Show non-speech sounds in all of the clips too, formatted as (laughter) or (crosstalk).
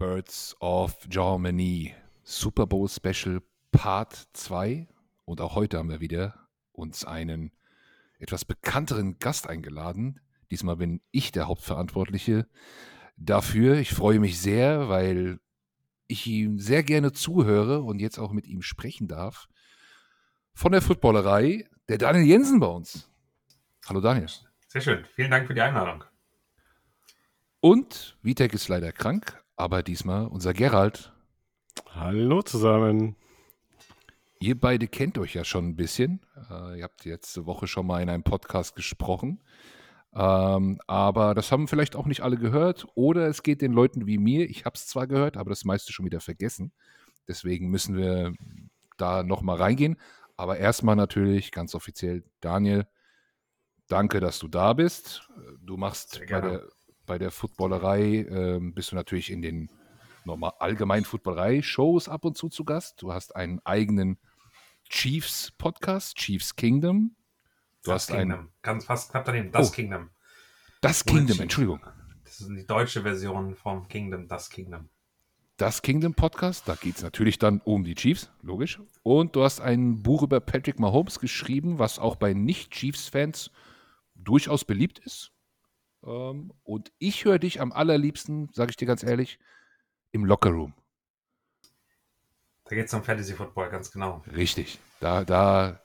Birds of Germany Super Bowl Special Part 2. Und auch heute haben wir wieder uns einen etwas bekannteren Gast eingeladen. Diesmal bin ich der Hauptverantwortliche dafür. Ich freue mich sehr, weil ich ihm sehr gerne zuhöre und jetzt auch mit ihm sprechen darf. Von der Footballerei, der Daniel Jensen bei uns. Hallo Daniel. Sehr schön. Vielen Dank für die Einladung. Und Vitek ist leider krank, aber diesmal unser Gerald. Hallo zusammen. Ihr beide kennt euch ja schon ein bisschen. Äh, ihr habt letzte Woche schon mal in einem Podcast gesprochen. Ähm, aber das haben vielleicht auch nicht alle gehört. Oder es geht den Leuten wie mir. Ich habe es zwar gehört, aber das meiste schon wieder vergessen. Deswegen müssen wir da nochmal reingehen. Aber erstmal natürlich ganz offiziell, Daniel, danke, dass du da bist. Du machst bei der, bei der Footballerei, äh, bist du natürlich in den normal allgemeinen Footballerei-Shows ab und zu zu Gast. Du hast einen eigenen Chiefs-Podcast, Chiefs Kingdom. Du das hast Kingdom. Einen, Ganz fast knapp daneben, Das oh, Kingdom. Das Kingdom, Entschuldigung. Das ist die deutsche Version vom Kingdom, Das Kingdom. Das Kingdom Podcast, da geht es natürlich dann um die Chiefs, logisch. Und du hast ein Buch über Patrick Mahomes geschrieben, was auch bei Nicht-Chiefs-Fans durchaus beliebt ist. Ähm, und ich höre dich am allerliebsten, sage ich dir ganz ehrlich, im Lockerroom. Da geht es um Fantasy Football, ganz genau. Richtig. Da, da,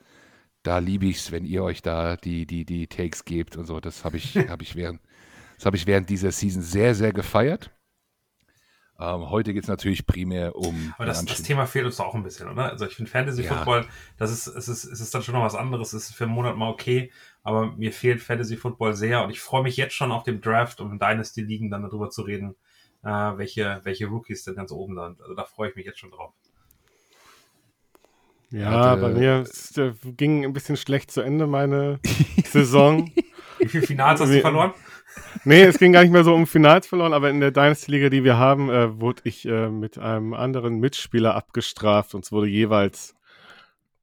da liebe ich es, wenn ihr euch da die, die, die Takes gebt und so. Das habe ich, (laughs) hab ich, während, hab ich während dieser Season sehr, sehr gefeiert. Ähm, heute geht es natürlich primär um. Aber das, das, Thema fehlt uns doch auch ein bisschen, oder? Also ich finde Fantasy ja. Football, das ist, es ist, es ist dann schon noch was anderes. Es ist für einen Monat mal okay, aber mir fehlt Fantasy Football sehr und ich freue mich jetzt schon auf den Draft, um in Dynasty Ligen dann darüber zu reden, äh, welche, welche Rookies denn ganz oben sind. Also da freue ich mich jetzt schon drauf. Ja, hatte, bei mir es, äh, ging ein bisschen schlecht zu Ende meine (laughs) Saison. Wie viele Finals hast du verloren? Nee, es ging gar nicht mehr so um Finals verloren, aber in der Dynasty-Liga, die wir haben, äh, wurde ich äh, mit einem anderen Mitspieler abgestraft. und es wurde jeweils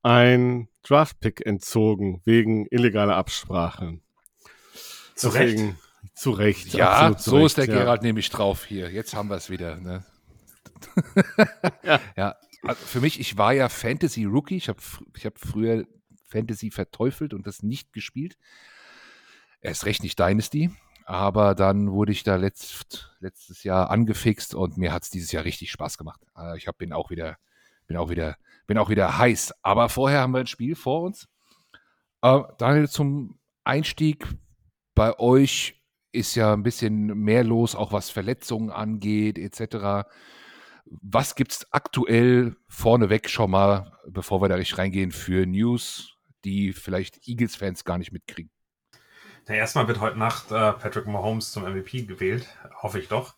ein Draft-Pick entzogen wegen illegaler Absprachen. Zu Deswegen, Recht. Zu Recht. Ja, so Recht, ist der ja. Gerald nämlich drauf hier. Jetzt haben wir es wieder. Ne? (laughs) ja. ja. Also für mich, ich war ja Fantasy-Rookie. Ich habe ich hab früher Fantasy verteufelt und das nicht gespielt. Erst recht nicht Dynasty. Aber dann wurde ich da letzt, letztes Jahr angefixt und mir hat es dieses Jahr richtig Spaß gemacht. Äh, ich hab, bin auch wieder, bin auch wieder, bin auch wieder heiß. Aber vorher haben wir ein Spiel vor uns. Äh, Daniel, zum Einstieg bei euch ist ja ein bisschen mehr los, auch was Verletzungen angeht, etc. Was gibt es aktuell vorneweg schon mal, bevor wir da richtig reingehen, für News, die vielleicht Eagles-Fans gar nicht mitkriegen? Na, erstmal wird heute Nacht äh, Patrick Mahomes zum MVP gewählt, hoffe ich doch.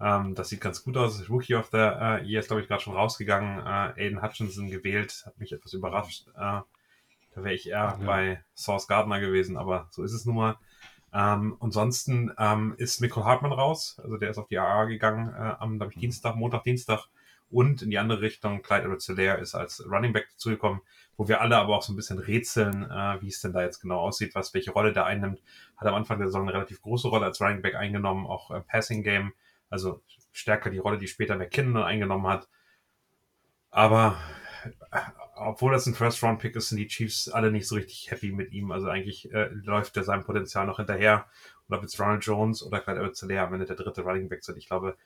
Ähm, das sieht ganz gut aus. Rookie of the äh, Year ist, glaube ich, gerade schon rausgegangen. Äh, Aiden Hutchinson gewählt, hat mich etwas überrascht. Äh, da wäre ich eher ja. bei Source Gardner gewesen, aber so ist es nun mal. Ähm, ansonsten ähm, ist Michael Hartmann raus, also der ist auf die AA gegangen äh, am ich, mhm. Dienstag, Montag, Dienstag. Und in die andere Richtung, Clyde edwards ist als Running Back dazugekommen, wo wir alle aber auch so ein bisschen rätseln, äh, wie es denn da jetzt genau aussieht, was welche Rolle der einnimmt. Hat am Anfang der Saison eine relativ große Rolle als Running Back eingenommen, auch äh, Passing Game, also stärker die Rolle, die später McKinnon eingenommen hat. Aber obwohl das ein First-Round-Pick ist, sind die Chiefs alle nicht so richtig happy mit ihm. Also eigentlich äh, läuft er seinem Potenzial noch hinterher. Und ob jetzt Ronald Jones oder Clyde edwards am Ende der dritte Running Back sind, ich glaube,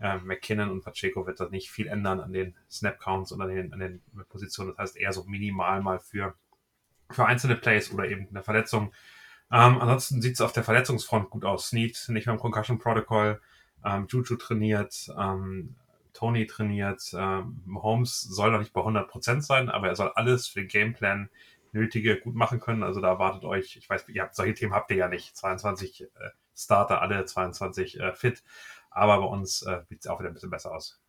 äh, McKinnon und Pacheco wird da nicht viel ändern an den Snap-Counts und an den, an den Positionen. Das heißt eher so minimal mal für, für einzelne Plays oder eben eine Verletzung. Ähm, ansonsten sieht es auf der Verletzungsfront gut aus. Snead nicht mehr im Concussion Protocol. Ähm, Juju trainiert, ähm, Tony trainiert. Ähm, Holmes soll noch nicht bei 100% sein, aber er soll alles für den Gameplan Nötige gut machen können. Also da erwartet euch, ich weiß, ihr habt solche Themen habt ihr ja nicht. 22 äh, Starter, alle 22 äh, fit. Aber bei uns äh, sieht es auch wieder ein bisschen besser aus.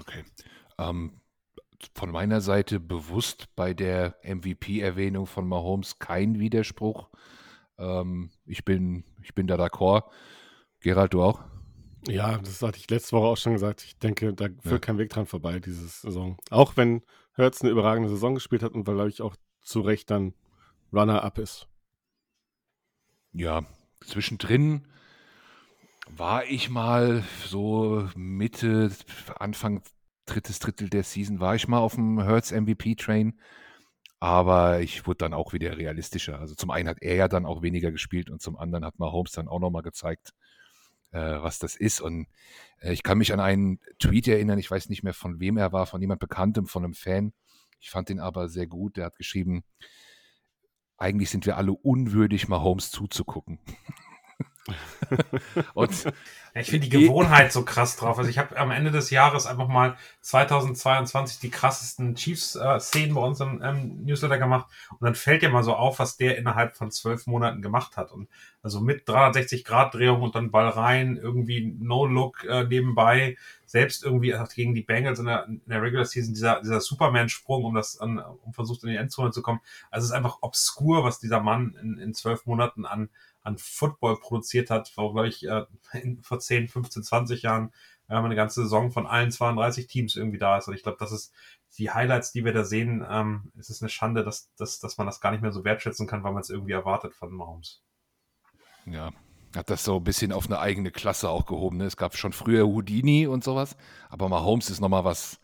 Okay. Ähm, von meiner Seite bewusst bei der MVP-Erwähnung von Mahomes kein Widerspruch. Ähm, ich, bin, ich bin da d'accord. Gerald, du auch? Ja, das hatte ich letzte Woche auch schon gesagt. Ich denke, da führt ja. kein Weg dran vorbei, diese Saison. Auch wenn Hertz eine überragende Saison gespielt hat und weil, glaube ich, auch zu Recht dann Runner-up ist. Ja, zwischendrin war ich mal so Mitte, Anfang drittes Drittel der Season, war ich mal auf dem Hertz MVP-Train. Aber ich wurde dann auch wieder realistischer. Also zum einen hat er ja dann auch weniger gespielt und zum anderen hat Mahomes dann auch nochmal gezeigt, was das ist. Und äh, ich kann mich an einen Tweet erinnern, ich weiß nicht mehr von wem er war, von jemand Bekanntem, von einem Fan. Ich fand ihn aber sehr gut. Der hat geschrieben, eigentlich sind wir alle unwürdig, Mahomes zuzugucken. (laughs) (laughs) und ich finde die Gewohnheit so krass drauf. Also ich habe am Ende des Jahres einfach mal 2022 die krassesten Chiefs-Szenen bei uns im ähm, Newsletter gemacht und dann fällt dir mal so auf, was der innerhalb von zwölf Monaten gemacht hat. Und also mit 360-Grad-Drehung und dann Ball rein, irgendwie No-Look äh, nebenbei, selbst irgendwie gegen die Bengals in der, in der Regular Season dieser, dieser Superman-Sprung, um das an, um versucht in die Endzone zu kommen. Also es ist einfach obskur, was dieser Mann in, in zwölf Monaten an an Football produziert hat, wo, glaube ich, äh, vor 10, 15, 20 Jahren äh, eine ganze Saison von allen 32 Teams irgendwie da ist. Und ich glaube, das ist die Highlights, die wir da sehen. Ähm, es ist eine Schande, dass, dass, dass man das gar nicht mehr so wertschätzen kann, weil man es irgendwie erwartet von Mahomes. Ja, hat das so ein bisschen auf eine eigene Klasse auch gehoben. Ne? Es gab schon früher Houdini und sowas, aber Mahomes ist nochmal was,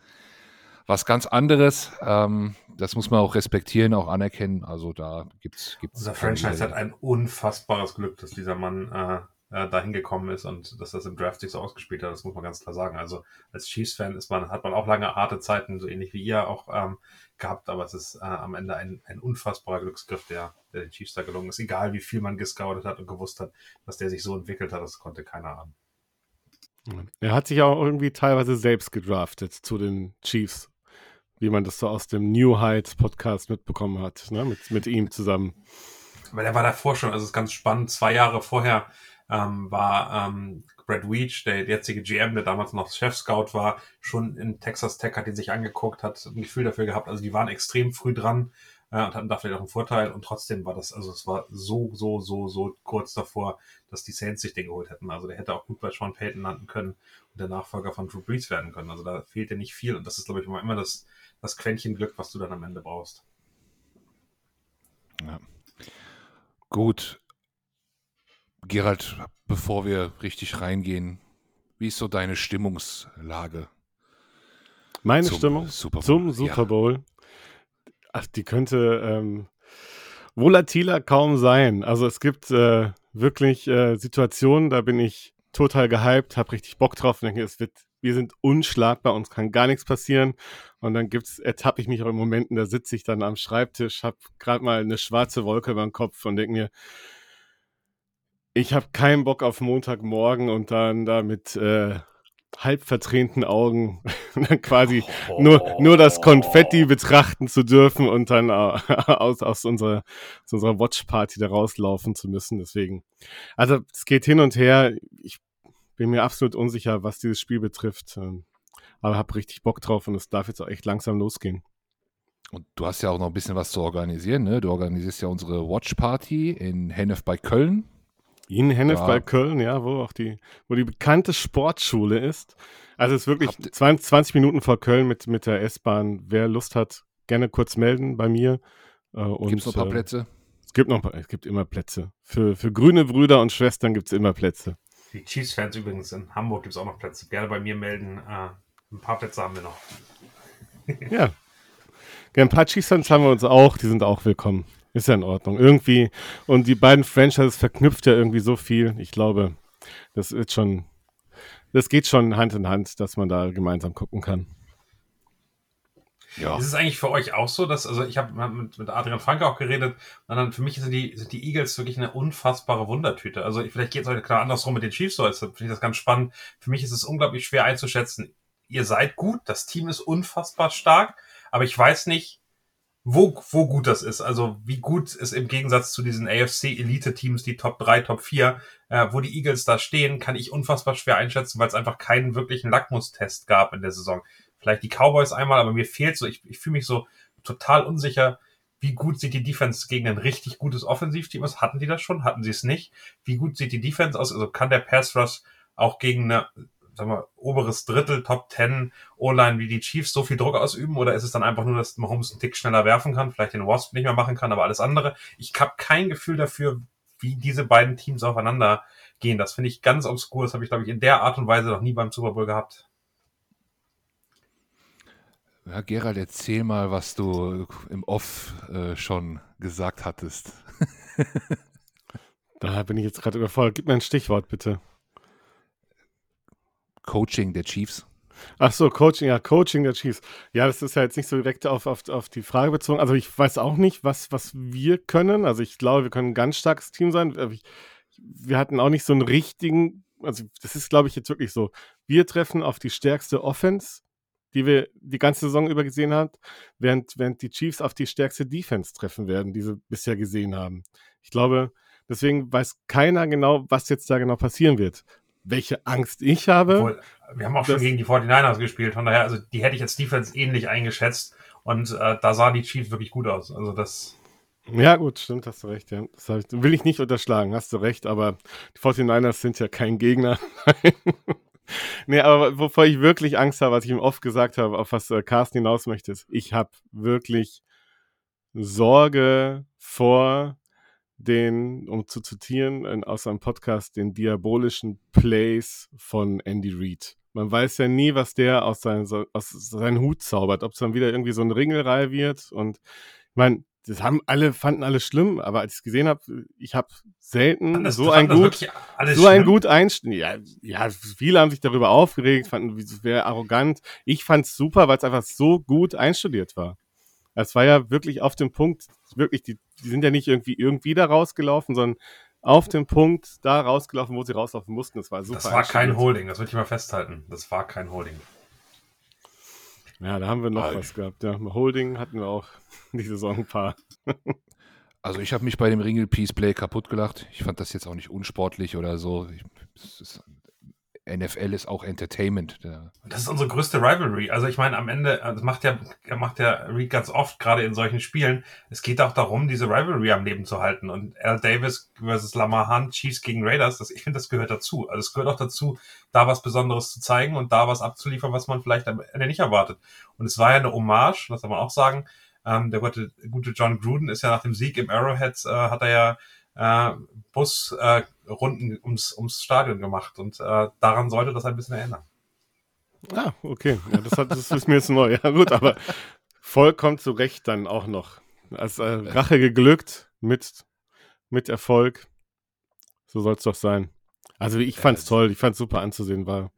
was ganz anderes. Ähm, das muss man auch respektieren, auch anerkennen. Also da gibt's gibt's. Unser Franchise hat ein unfassbares Glück, dass dieser Mann äh, äh, dahin gekommen ist und dass das im Draft sich so ausgespielt hat. Das muss man ganz klar sagen. Also als Chiefs-Fan ist man hat man auch lange harte Zeiten, so ähnlich wie ihr auch ähm, gehabt, aber es ist äh, am Ende ein, ein unfassbarer Glücksgriff, der, der den Chiefs da gelungen ist. Egal wie viel man gescoutet hat und gewusst hat, dass der sich so entwickelt hat, das konnte keiner ahnen. Er hat sich auch irgendwie teilweise selbst gedraftet zu den Chiefs wie man das so aus dem New Heights Podcast mitbekommen hat, ne? mit, mit ihm zusammen. Weil er war davor schon, also es ist ganz spannend, zwei Jahre vorher ähm, war ähm, Brad Weech, der jetzige GM, der damals noch Chef-Scout war, schon in Texas Tech, hat ihn sich angeguckt, hat ein Gefühl dafür gehabt. Also die waren extrem früh dran äh, und hatten da vielleicht auch einen Vorteil. Und trotzdem war das, also es war so, so, so, so kurz davor, dass die Saints sich den geholt hätten. Also der hätte auch gut bei Sean Payton landen können und der Nachfolger von Drew Brees werden können. Also da fehlte nicht viel. Und das ist, glaube ich, immer, immer das, das Quäntchen Glück, was du dann am Ende brauchst. Ja. Gut. Gerald, bevor wir richtig reingehen, wie ist so deine Stimmungslage? Meine zum Stimmung Super zum Super Bowl. Ja. Ach, die könnte ähm, volatiler kaum sein. Also es gibt äh, wirklich äh, Situationen, da bin ich total gehypt, habe richtig Bock drauf und denke, es wird wir sind unschlagbar, uns kann gar nichts passieren. Und dann gibt's, ertappe ich mich auch in Momenten, da sitze ich dann am Schreibtisch, habe gerade mal eine schwarze Wolke über den Kopf und denke mir, ich habe keinen Bock auf Montagmorgen und dann da mit äh, halb vertränten Augen (laughs) dann quasi oh. nur, nur das Konfetti betrachten zu dürfen und dann (laughs) aus, aus, unserer, aus unserer Watchparty da rauslaufen zu müssen. Deswegen, also es geht hin und her. Ich bin mir absolut unsicher, was dieses Spiel betrifft. Aber habe richtig Bock drauf und es darf jetzt auch echt langsam losgehen. Und du hast ja auch noch ein bisschen was zu organisieren, ne? Du organisierst ja unsere Watch Party in Hennef bei Köln. In Hennef ja. bei Köln, ja, wo auch die, wo die bekannte Sportschule ist. Also es ist wirklich 20, 20 Minuten vor Köln mit, mit der S-Bahn. Wer Lust hat, gerne kurz melden bei mir. Äh, gibt es noch ein paar äh, Plätze? Es gibt noch es gibt immer Plätze. Für, für grüne Brüder und Schwestern gibt es immer Plätze. Die Chiefs-Fans übrigens in Hamburg gibt es auch noch Plätze. Gerne bei mir melden. Äh, ein paar Plätze haben wir noch. ja. Ein paar Chiefs-Fans haben wir uns auch. Die sind auch willkommen. Ist ja in Ordnung. Irgendwie. Und die beiden Franchises verknüpft ja irgendwie so viel. Ich glaube, das ist schon. Das geht schon Hand in Hand, dass man da gemeinsam gucken kann. Ja. Ist es eigentlich für euch auch so, dass, also ich habe mit, mit Adrian Franke auch geredet, und dann für mich sind die, sind die Eagles wirklich eine unfassbare Wundertüte. Also vielleicht geht es euch klar andersrum mit den Chiefs so, jetzt finde ich das ganz spannend. Für mich ist es unglaublich schwer einzuschätzen. Ihr seid gut, das Team ist unfassbar stark, aber ich weiß nicht, wo, wo gut das ist. Also wie gut ist im Gegensatz zu diesen AFC-Elite-Teams, die Top 3, Top 4, äh, wo die Eagles da stehen, kann ich unfassbar schwer einschätzen, weil es einfach keinen wirklichen Lackmustest gab in der Saison vielleicht die Cowboys einmal, aber mir fehlt so, ich, ich fühle mich so total unsicher, wie gut sieht die Defense gegen ein richtig gutes Offensivteam aus? Hatten die das schon? Hatten sie es nicht? Wie gut sieht die Defense aus? Also kann der Pass Rush auch gegen eine, sagen wir, oberes Drittel, Top 10 O-Line wie die Chiefs so viel Druck ausüben? Oder ist es dann einfach nur, dass Mahomes einen Tick schneller werfen kann, vielleicht den Wasp nicht mehr machen kann, aber alles andere? Ich habe kein Gefühl dafür, wie diese beiden Teams aufeinander gehen. Das finde ich ganz obskur. Das habe ich, glaube ich, in der Art und Weise noch nie beim Super Bowl gehabt. Ja, Gerald, erzähl mal, was du im Off äh, schon gesagt hattest. (laughs) da bin ich jetzt gerade überfordert. Gib mir ein Stichwort, bitte. Coaching der Chiefs. Ach so, Coaching, ja, Coaching der Chiefs. Ja, das ist ja jetzt nicht so direkt auf, auf, auf die Frage bezogen. Also ich weiß auch nicht, was, was wir können. Also ich glaube, wir können ein ganz starkes Team sein. Wir hatten auch nicht so einen richtigen, also das ist, glaube ich, jetzt wirklich so. Wir treffen auf die stärkste Offense die wir die ganze Saison über gesehen haben, während, während die Chiefs auf die stärkste Defense treffen werden, die sie bisher gesehen haben. Ich glaube, deswegen weiß keiner genau, was jetzt da genau passieren wird. Welche Angst ich habe. Obwohl, wir haben auch schon gegen die 49ers gespielt, von daher, also die hätte ich als Defense ähnlich eingeschätzt und äh, da sahen die Chiefs wirklich gut aus. Also das. Ja, gut, stimmt, hast du recht, ja. Das ich, will ich nicht unterschlagen, hast du recht, aber die 49ers sind ja kein Gegner. (laughs) nee, aber wovor ich wirklich Angst habe, was ich ihm oft gesagt habe, auf was äh, Carsten hinaus möchte, ist, ich habe wirklich Sorge vor den, um zu zitieren in, aus einem Podcast, den diabolischen Plays von Andy Reid. Man weiß ja nie, was der aus, seinen, aus seinem Hut zaubert, ob es dann wieder irgendwie so ein Ringelreihe wird. Und ich meine, das haben alle, fanden alle schlimm, aber als ich es gesehen habe, ich habe selten das, so ein gut, so schlimm? ein gut einstellen. Ja, ja, viele haben sich darüber aufgeregt, fanden, es wäre arrogant. Ich fand es super, weil es einfach so gut einstudiert war. Es war ja wirklich auf dem Punkt, wirklich, die, die sind ja nicht irgendwie irgendwie da rausgelaufen, sondern auf dem Punkt da rausgelaufen, wo sie rauslaufen mussten. Das war super. Das war kein Holding, das würde ich mal festhalten. Das war kein Holding. Ja, da haben wir noch Alter. was gehabt. Ja, Holding hatten wir auch (laughs) die Saison ein paar. also ich habe mich bei dem Ringle Peace Play kaputt gelacht. Ich fand das jetzt auch nicht unsportlich oder so. Ich, ist, NFL ist auch Entertainment. Das ist unsere größte Rivalry. Also ich meine, am Ende, das macht ja, macht ja Reed ganz oft, gerade in solchen Spielen. Es geht auch darum, diese Rivalry am Leben zu halten. Und Al Davis versus Lamar Hunt, Chiefs gegen Raiders, das, ich finde, das gehört dazu. Also es gehört auch dazu, da was Besonderes zu zeigen und da was abzuliefern, was man vielleicht am Ende nicht erwartet. Und es war ja eine Hommage, das kann man auch sagen. Ähm, der gute, gute John Gruden ist ja nach dem Sieg im Arrowhead, äh, hat er ja äh, Busrunden äh, ums, ums Stadion gemacht und äh, daran sollte das ein bisschen erinnern. Ah, okay. Ja, das, hat, das ist mir jetzt neu. (laughs) Ja, gut, aber vollkommen zu Recht dann auch noch. Als äh, Rache geglückt mit, mit Erfolg. So soll es doch sein. Also ich fand es toll, ich fand es super anzusehen, war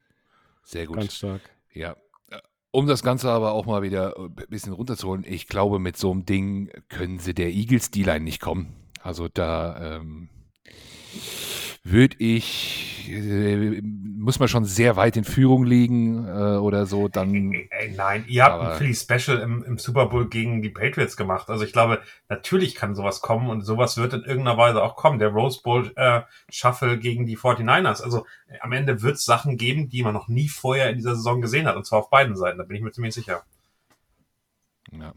sehr gut. Ganz stark. Ja. Um das Ganze aber auch mal wieder ein bisschen runterzuholen, ich glaube, mit so einem Ding können sie der Eagles D-Line nicht kommen. Also da ähm, würde ich, äh, muss man schon sehr weit in Führung liegen äh, oder so, dann. Ey, ey, nein, ihr habt ein Philly Special im, im, Super Bowl gegen die Patriots gemacht. Also ich glaube, natürlich kann sowas kommen und sowas wird in irgendeiner Weise auch kommen. Der Rose Bowl äh, Shuffle gegen die 49ers. Also äh, am Ende wird es Sachen geben, die man noch nie vorher in dieser Saison gesehen hat. Und zwar auf beiden Seiten, da bin ich mir ziemlich sicher. Ja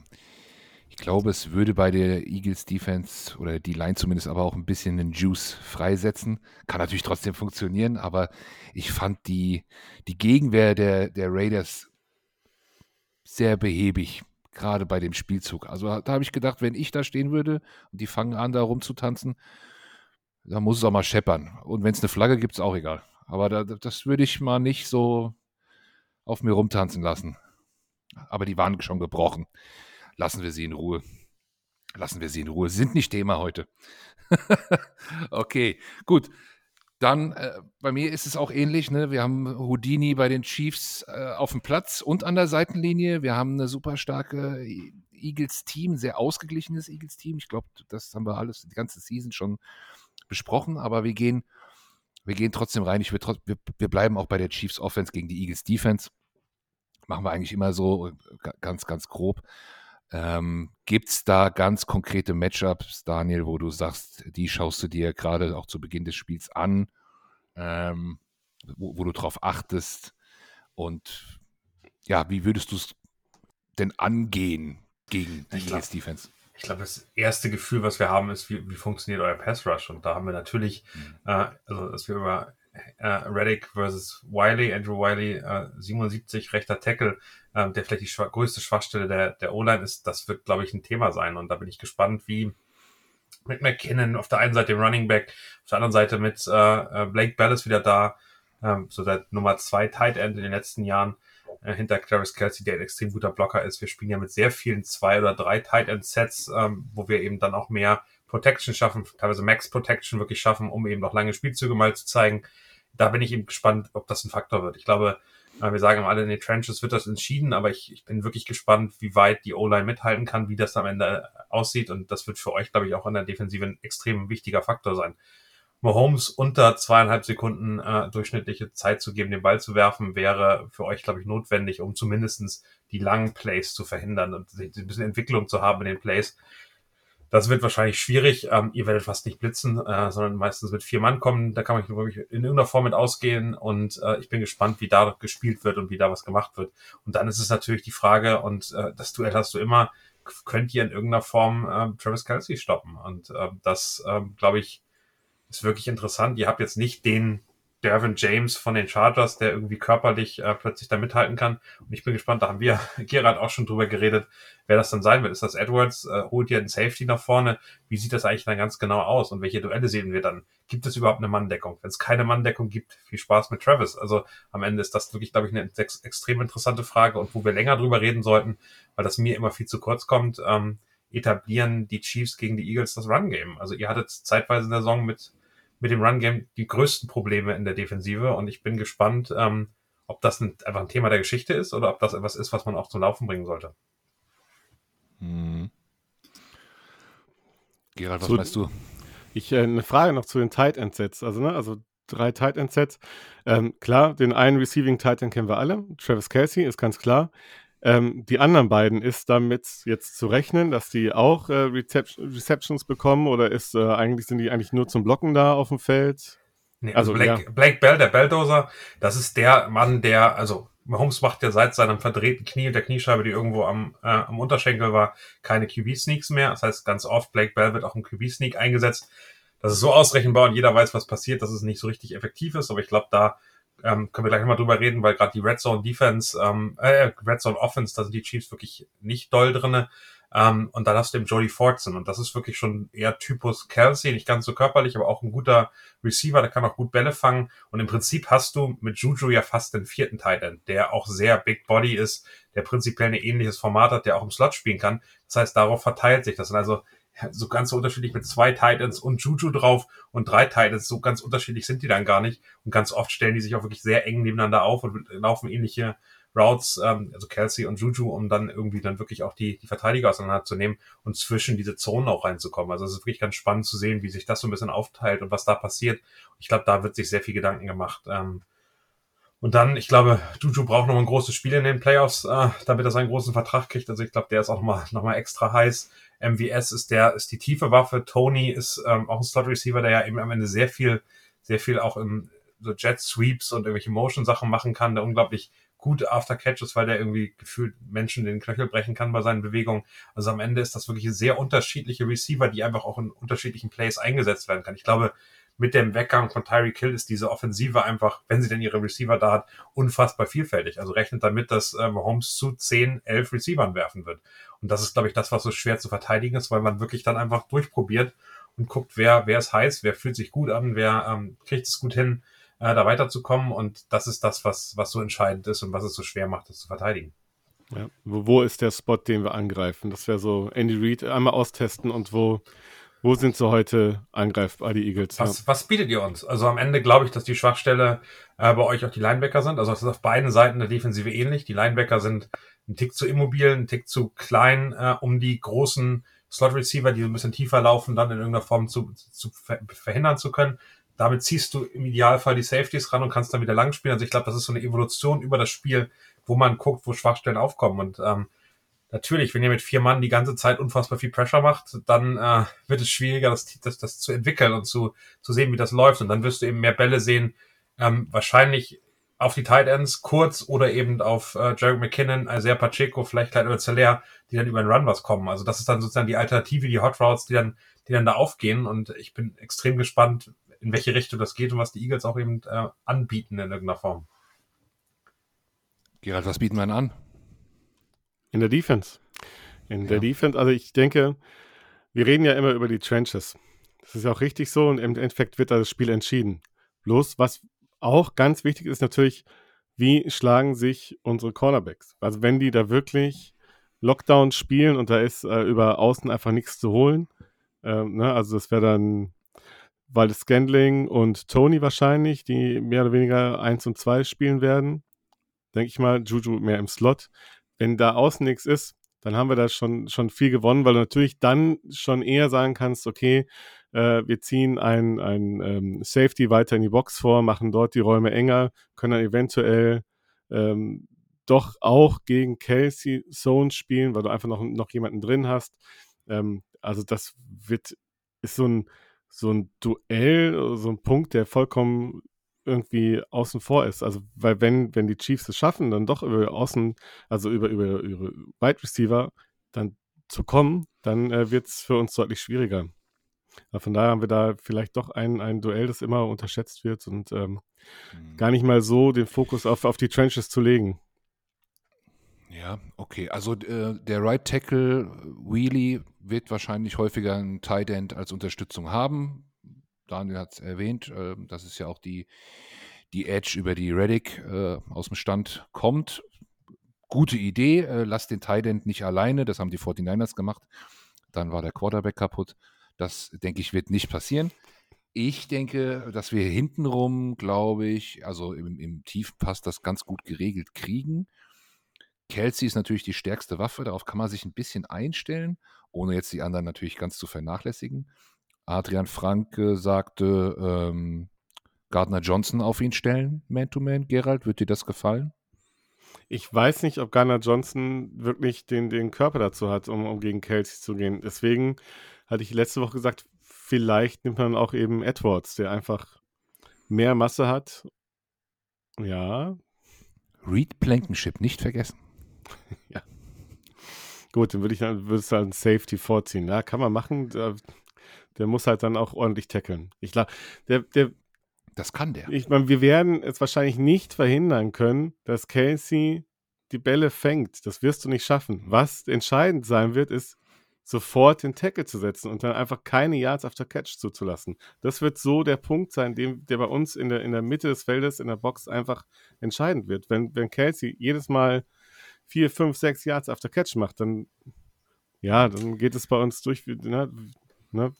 glaube, es würde bei der Eagles Defense oder die Line zumindest aber auch ein bisschen den Juice freisetzen. Kann natürlich trotzdem funktionieren, aber ich fand die, die Gegenwehr der, der Raiders sehr behäbig, gerade bei dem Spielzug. Also da habe ich gedacht, wenn ich da stehen würde und die fangen an, da rumzutanzen, dann muss es auch mal scheppern. Und wenn es eine Flagge gibt, ist auch egal. Aber da, das würde ich mal nicht so auf mir rumtanzen lassen. Aber die waren schon gebrochen lassen wir sie in Ruhe. Lassen wir sie in Ruhe. Sie sind nicht Thema heute. (laughs) okay, gut. Dann äh, bei mir ist es auch ähnlich. Ne? Wir haben Houdini bei den Chiefs äh, auf dem Platz und an der Seitenlinie. Wir haben eine super starke Eagles-Team, sehr ausgeglichenes Eagles-Team. Ich glaube, das haben wir alles die ganze Season schon besprochen. Aber wir gehen, wir gehen trotzdem rein. Ich wir, wir bleiben auch bei der Chiefs Offense gegen die Eagles Defense. Machen wir eigentlich immer so ganz, ganz grob. Ähm, Gibt es da ganz konkrete Matchups, Daniel, wo du sagst, die schaust du dir gerade auch zu Beginn des Spiels an, ähm, wo, wo, du drauf achtest? Und ja, wie würdest du es denn angehen gegen die Eagles Defense? Ich glaube, das erste Gefühl, was wir haben, ist, wie, wie funktioniert euer Pass Rush? Und da haben wir natürlich, mhm. äh, also, dass wir über äh, Reddick versus Wiley, Andrew Wiley, äh, 77, rechter Tackle, äh, der vielleicht die schwa größte Schwachstelle der, der O-Line ist, das wird, glaube ich, ein Thema sein. Und da bin ich gespannt, wie, mit McKinnon, auf der einen Seite dem Running Back, auf der anderen Seite mit äh, äh Blake Ballas wieder da, ähm, so der Nummer zwei Tight End in den letzten Jahren äh, hinter Travis Kelsey, der ein extrem guter Blocker ist. Wir spielen ja mit sehr vielen zwei oder drei Tight End Sets, ähm, wo wir eben dann auch mehr Protection schaffen, teilweise Max Protection wirklich schaffen, um eben noch lange Spielzüge mal zu zeigen. Da bin ich eben gespannt, ob das ein Faktor wird. Ich glaube, äh, wir sagen alle in den Trenches wird das entschieden, aber ich, ich bin wirklich gespannt, wie weit die O-Line mithalten kann, wie das am Ende aussieht. Und das wird für euch, glaube ich, auch in der Defensive ein extrem wichtiger Faktor sein. Mahomes unter zweieinhalb Sekunden äh, durchschnittliche Zeit zu geben, den Ball zu werfen, wäre für euch, glaube ich, notwendig, um zumindestens die langen Plays zu verhindern und ein bisschen Entwicklung zu haben in den Plays. Das wird wahrscheinlich schwierig. Ähm, ihr werdet fast nicht blitzen, äh, sondern meistens mit vier Mann kommen. Da kann man wirklich in irgendeiner Form mit ausgehen. Und äh, ich bin gespannt, wie da gespielt wird und wie da was gemacht wird. Und dann ist es natürlich die Frage, und äh, das Duell hast du immer, könnt ihr in irgendeiner Form äh, Travis Kelsey stoppen? Und äh, das, äh, glaube ich, ist wirklich interessant. Ihr habt jetzt nicht den Dervin James von den Chargers, der irgendwie körperlich äh, plötzlich da mithalten kann. Und ich bin gespannt, da haben wir, (laughs) Gerard, auch schon drüber geredet, wer das dann sein wird. Ist das Edwards? Äh, holt ihr einen Safety nach vorne? Wie sieht das eigentlich dann ganz genau aus? Und welche Duelle sehen wir dann? Gibt es überhaupt eine Manndeckung? Wenn es keine Manndeckung gibt, viel Spaß mit Travis. Also am Ende ist das wirklich, glaube ich, eine ex extrem interessante Frage und wo wir länger drüber reden sollten, weil das mir immer viel zu kurz kommt. Ähm, etablieren die Chiefs gegen die Eagles das Run-Game. Also ihr hattet zeitweise in der Saison mit mit dem Run-Game die größten Probleme in der Defensive und ich bin gespannt, ähm, ob das ein, einfach ein Thema der Geschichte ist oder ob das etwas ist, was man auch zum Laufen bringen sollte. Hm. Gerald, was meinst du? Ich äh, eine Frage noch zu den Tight End Sets. Also, ne, also drei Tight End Sets. Ähm, klar, den einen Receiving Tight End kennen wir alle. Travis Kelsey ist ganz klar. Ähm, die anderen beiden, ist damit jetzt zu rechnen, dass die auch äh, Reception, Receptions bekommen oder ist äh, eigentlich sind die eigentlich nur zum Blocken da auf dem Feld? Nee, also, also Blake, ja. Blake Bell, der Belldozer, das ist der Mann, der, also Mahomes macht ja seit seinem verdrehten Knie und der Kniescheibe, die irgendwo am, äh, am Unterschenkel war, keine QB-Sneaks mehr. Das heißt, ganz oft, Blake Bell wird auch im QB-Sneak eingesetzt. Das ist so ausrechenbar und jeder weiß, was passiert, dass es nicht so richtig effektiv ist. Aber ich glaube, da ähm, können wir gleich nochmal drüber reden, weil gerade die Red Zone Defense, ähm, äh, Red Zone Offense, da sind die Chiefs wirklich nicht doll drinne. Ähm, und dann hast du eben Jody Fortson und das ist wirklich schon eher Typus Kelsey, nicht ganz so körperlich, aber auch ein guter Receiver, der kann auch gut Bälle fangen. Und im Prinzip hast du mit Juju ja fast den vierten Tight End, der auch sehr Big Body ist, der prinzipiell ein ähnliches Format hat, der auch im Slot spielen kann. Das heißt, darauf verteilt sich das. Und also so ganz so unterschiedlich mit zwei Titans und Juju drauf und drei Titans. So ganz unterschiedlich sind die dann gar nicht. Und ganz oft stellen die sich auch wirklich sehr eng nebeneinander auf und laufen ähnliche Routes, ähm, also Kelsey und Juju, um dann irgendwie dann wirklich auch die, die Verteidiger auseinanderzunehmen und zwischen diese Zonen auch reinzukommen. Also es ist wirklich ganz spannend zu sehen, wie sich das so ein bisschen aufteilt und was da passiert. Ich glaube, da wird sich sehr viel Gedanken gemacht. Ähm, und dann, ich glaube, Juju braucht noch ein großes Spiel in den Playoffs, äh, damit er seinen großen Vertrag kriegt. Also ich glaube, der ist auch noch mal, noch mal extra heiß. MVS ist der, ist die tiefe Waffe. Tony ist ähm, auch ein Slot Receiver, der ja eben am Ende sehr viel, sehr viel auch im so Jet Sweeps und irgendwelche Motion Sachen machen kann, der unglaublich gut After Catches, weil der irgendwie gefühlt Menschen den Knöchel brechen kann bei seinen Bewegungen. Also am Ende ist das wirklich sehr unterschiedliche Receiver, die einfach auch in unterschiedlichen Plays eingesetzt werden kann. Ich glaube, mit dem Weggang von Tyreek Hill ist diese Offensive einfach, wenn sie denn ihre Receiver da hat, unfassbar vielfältig. Also rechnet damit, dass äh, Mahomes zu 10, 11 Receivern werfen wird. Und das ist, glaube ich, das, was so schwer zu verteidigen ist, weil man wirklich dann einfach durchprobiert und guckt, wer, wer ist heiß, wer fühlt sich gut an, wer ähm, kriegt es gut hin, äh, da weiterzukommen. Und das ist das, was, was so entscheidend ist und was es so schwer macht, das zu verteidigen. Ja. Wo, wo ist der Spot, den wir angreifen? Das wäre so Andy Reid einmal austesten und wo, wo sind sie heute angreifbar, die Eagles? Was, ja. was bietet ihr uns? Also am Ende glaube ich, dass die Schwachstelle äh, bei euch auch die Linebacker sind. Also es ist auf beiden Seiten der Defensive ähnlich. Die Linebacker sind ein Tick zu immobil, ein Tick zu klein, äh, um die großen Slot-Receiver, die so ein bisschen tiefer laufen, dann in irgendeiner Form zu, zu verhindern zu können. Damit ziehst du im Idealfall die Safeties ran und kannst dann wieder lang spielen. Also ich glaube, das ist so eine Evolution über das Spiel, wo man guckt, wo Schwachstellen aufkommen. Und ähm, natürlich, wenn ihr mit vier Mann die ganze Zeit unfassbar viel Pressure macht, dann äh, wird es schwieriger, das, das, das zu entwickeln und zu, zu sehen, wie das läuft. Und dann wirst du eben mehr Bälle sehen, ähm, wahrscheinlich auf die Tight Ends kurz oder eben auf äh, Jared McKinnon, Isaiah Pacheco, vielleicht Klein oder Zeller, die dann über den Run was kommen. Also das ist dann sozusagen die Alternative, die Hot Routes, die dann, die dann da aufgehen. Und ich bin extrem gespannt, in welche Richtung das geht und was die Eagles auch eben äh, anbieten in irgendeiner Form. Gerald, was bieten wir an? In der Defense. In ja. der Defense, also ich denke, Wir reden ja immer über die Trenches. Das ist auch richtig so und im Endeffekt wird das Spiel entschieden. Bloß, was auch ganz wichtig ist natürlich, wie schlagen sich unsere Cornerbacks? Also wenn die da wirklich Lockdown spielen und da ist äh, über Außen einfach nichts zu holen, äh, ne? also das wäre dann Waldes Scandling und Tony wahrscheinlich, die mehr oder weniger 1 und 2 spielen werden. Denke ich mal, Juju mehr im Slot. Wenn da außen nichts ist, dann haben wir da schon, schon viel gewonnen, weil du natürlich dann schon eher sagen kannst, okay, äh, wir ziehen ein, ein ähm, Safety weiter in die Box vor, machen dort die Räume enger, können dann eventuell ähm, doch auch gegen Kelsey Zone spielen, weil du einfach noch, noch jemanden drin hast. Ähm, also das wird, ist so ein, so ein Duell, so ein Punkt, der vollkommen irgendwie außen vor ist. Also, weil wenn, wenn die Chiefs es schaffen, dann doch über außen, also über, über ihre Wide Receiver dann zu kommen, dann äh, wird es für uns deutlich schwieriger. Aber von daher haben wir da vielleicht doch ein, ein Duell, das immer unterschätzt wird und ähm, mhm. gar nicht mal so den Fokus auf, auf die Trenches zu legen. Ja, okay. Also äh, der Right Tackle Wheelie wird wahrscheinlich häufiger ein Tight End als Unterstützung haben. Daniel hat es erwähnt, äh, dass es ja auch die, die Edge über die Reddick äh, aus dem Stand kommt. Gute Idee, äh, lass den Tight End nicht alleine, das haben die 49ers gemacht. Dann war der Quarterback kaputt. Das, denke ich, wird nicht passieren. Ich denke, dass wir hintenrum, glaube ich, also im, im Tiefpass das ganz gut geregelt kriegen. Kelsey ist natürlich die stärkste Waffe, darauf kann man sich ein bisschen einstellen, ohne jetzt die anderen natürlich ganz zu vernachlässigen. Adrian Franke sagte, ähm, Gardner Johnson auf ihn stellen, Man-to-Man. -Man. Gerald, wird dir das gefallen? Ich weiß nicht, ob Gardner Johnson wirklich den, den Körper dazu hat, um, um gegen Kelsey zu gehen. Deswegen hatte ich letzte Woche gesagt, vielleicht nimmt man auch eben Edwards, der einfach mehr Masse hat. Ja. Reed Blankenship, nicht vergessen. (laughs) ja. Gut, dann würde ich dann, würde es dann Safety vorziehen. Ja, kann man machen. Der muss halt dann auch ordentlich tackeln. Ich glaube, der, der. Das kann der. Ich meine, wir werden es wahrscheinlich nicht verhindern können, dass Casey die Bälle fängt. Das wirst du nicht schaffen. Was entscheidend sein wird, ist, sofort den Tackle zu setzen und dann einfach keine Yards after Catch zuzulassen. Das wird so der Punkt sein, dem, der bei uns in der, in der Mitte des Feldes, in der Box einfach entscheidend wird. Wenn, wenn Kelsey jedes Mal vier, fünf, sechs Yards after Catch macht, dann ja, dann geht es bei uns durch, ne, ne,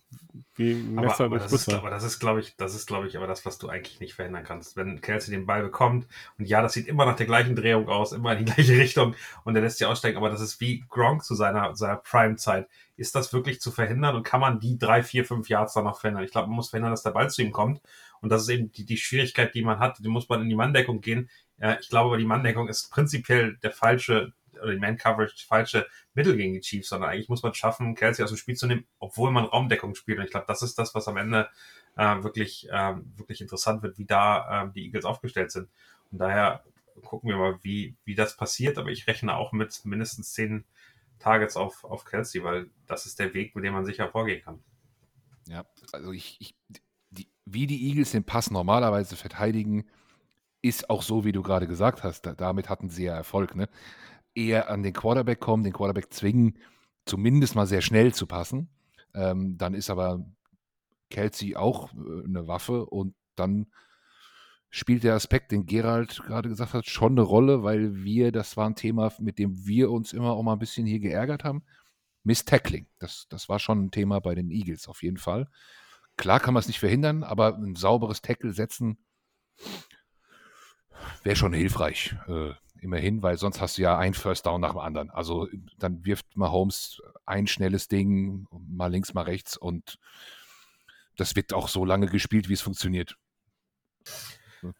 wie Messer aber, aber durch Butter. aber das ist, glaube ich, das ist, glaube ich, aber das, was du eigentlich nicht verhindern kannst. Wenn Kelsey den Ball bekommt und ja, das sieht immer nach der gleichen Drehung aus, immer in die (laughs) gleiche Richtung und er lässt sich aussteigen, aber das ist wie Gronk zu seiner, seiner Prime-Zeit. Ist das wirklich zu verhindern und kann man die drei, vier, fünf Yards dann noch verhindern? Ich glaube, man muss verhindern, dass der Ball zu ihm kommt und das ist eben die, die Schwierigkeit, die man hat. Die muss man in die Manndeckung gehen. Ja, ich glaube aber, die Manndeckung ist prinzipiell der falsche oder die Man-Coverage falsche Mittel gegen die Chiefs, sondern eigentlich muss man es schaffen, Kelsey aus dem Spiel zu nehmen, obwohl man Raumdeckung spielt. Und ich glaube, das ist das, was am Ende äh, wirklich, äh, wirklich interessant wird, wie da äh, die Eagles aufgestellt sind. Und daher gucken wir mal, wie, wie das passiert. Aber ich rechne auch mit mindestens zehn Targets auf, auf Kelsey, weil das ist der Weg, mit dem man sicher vorgehen kann. Ja, also ich, ich die, wie die Eagles den Pass normalerweise verteidigen, ist auch so, wie du gerade gesagt hast. Da, damit hatten sie ja Erfolg. Ne? Eher an den Quarterback kommen, den Quarterback zwingen, zumindest mal sehr schnell zu passen. Ähm, dann ist aber Kelsey auch äh, eine Waffe und dann spielt der Aspekt, den Gerald gerade gesagt hat, schon eine Rolle, weil wir, das war ein Thema, mit dem wir uns immer auch mal ein bisschen hier geärgert haben. Miss Tackling, das, das war schon ein Thema bei den Eagles auf jeden Fall. Klar kann man es nicht verhindern, aber ein sauberes Tackle setzen wäre schon hilfreich. Äh, immerhin, weil sonst hast du ja ein First Down nach dem anderen. Also dann wirft Mahomes ein schnelles Ding, mal links, mal rechts und das wird auch so lange gespielt, wie es funktioniert.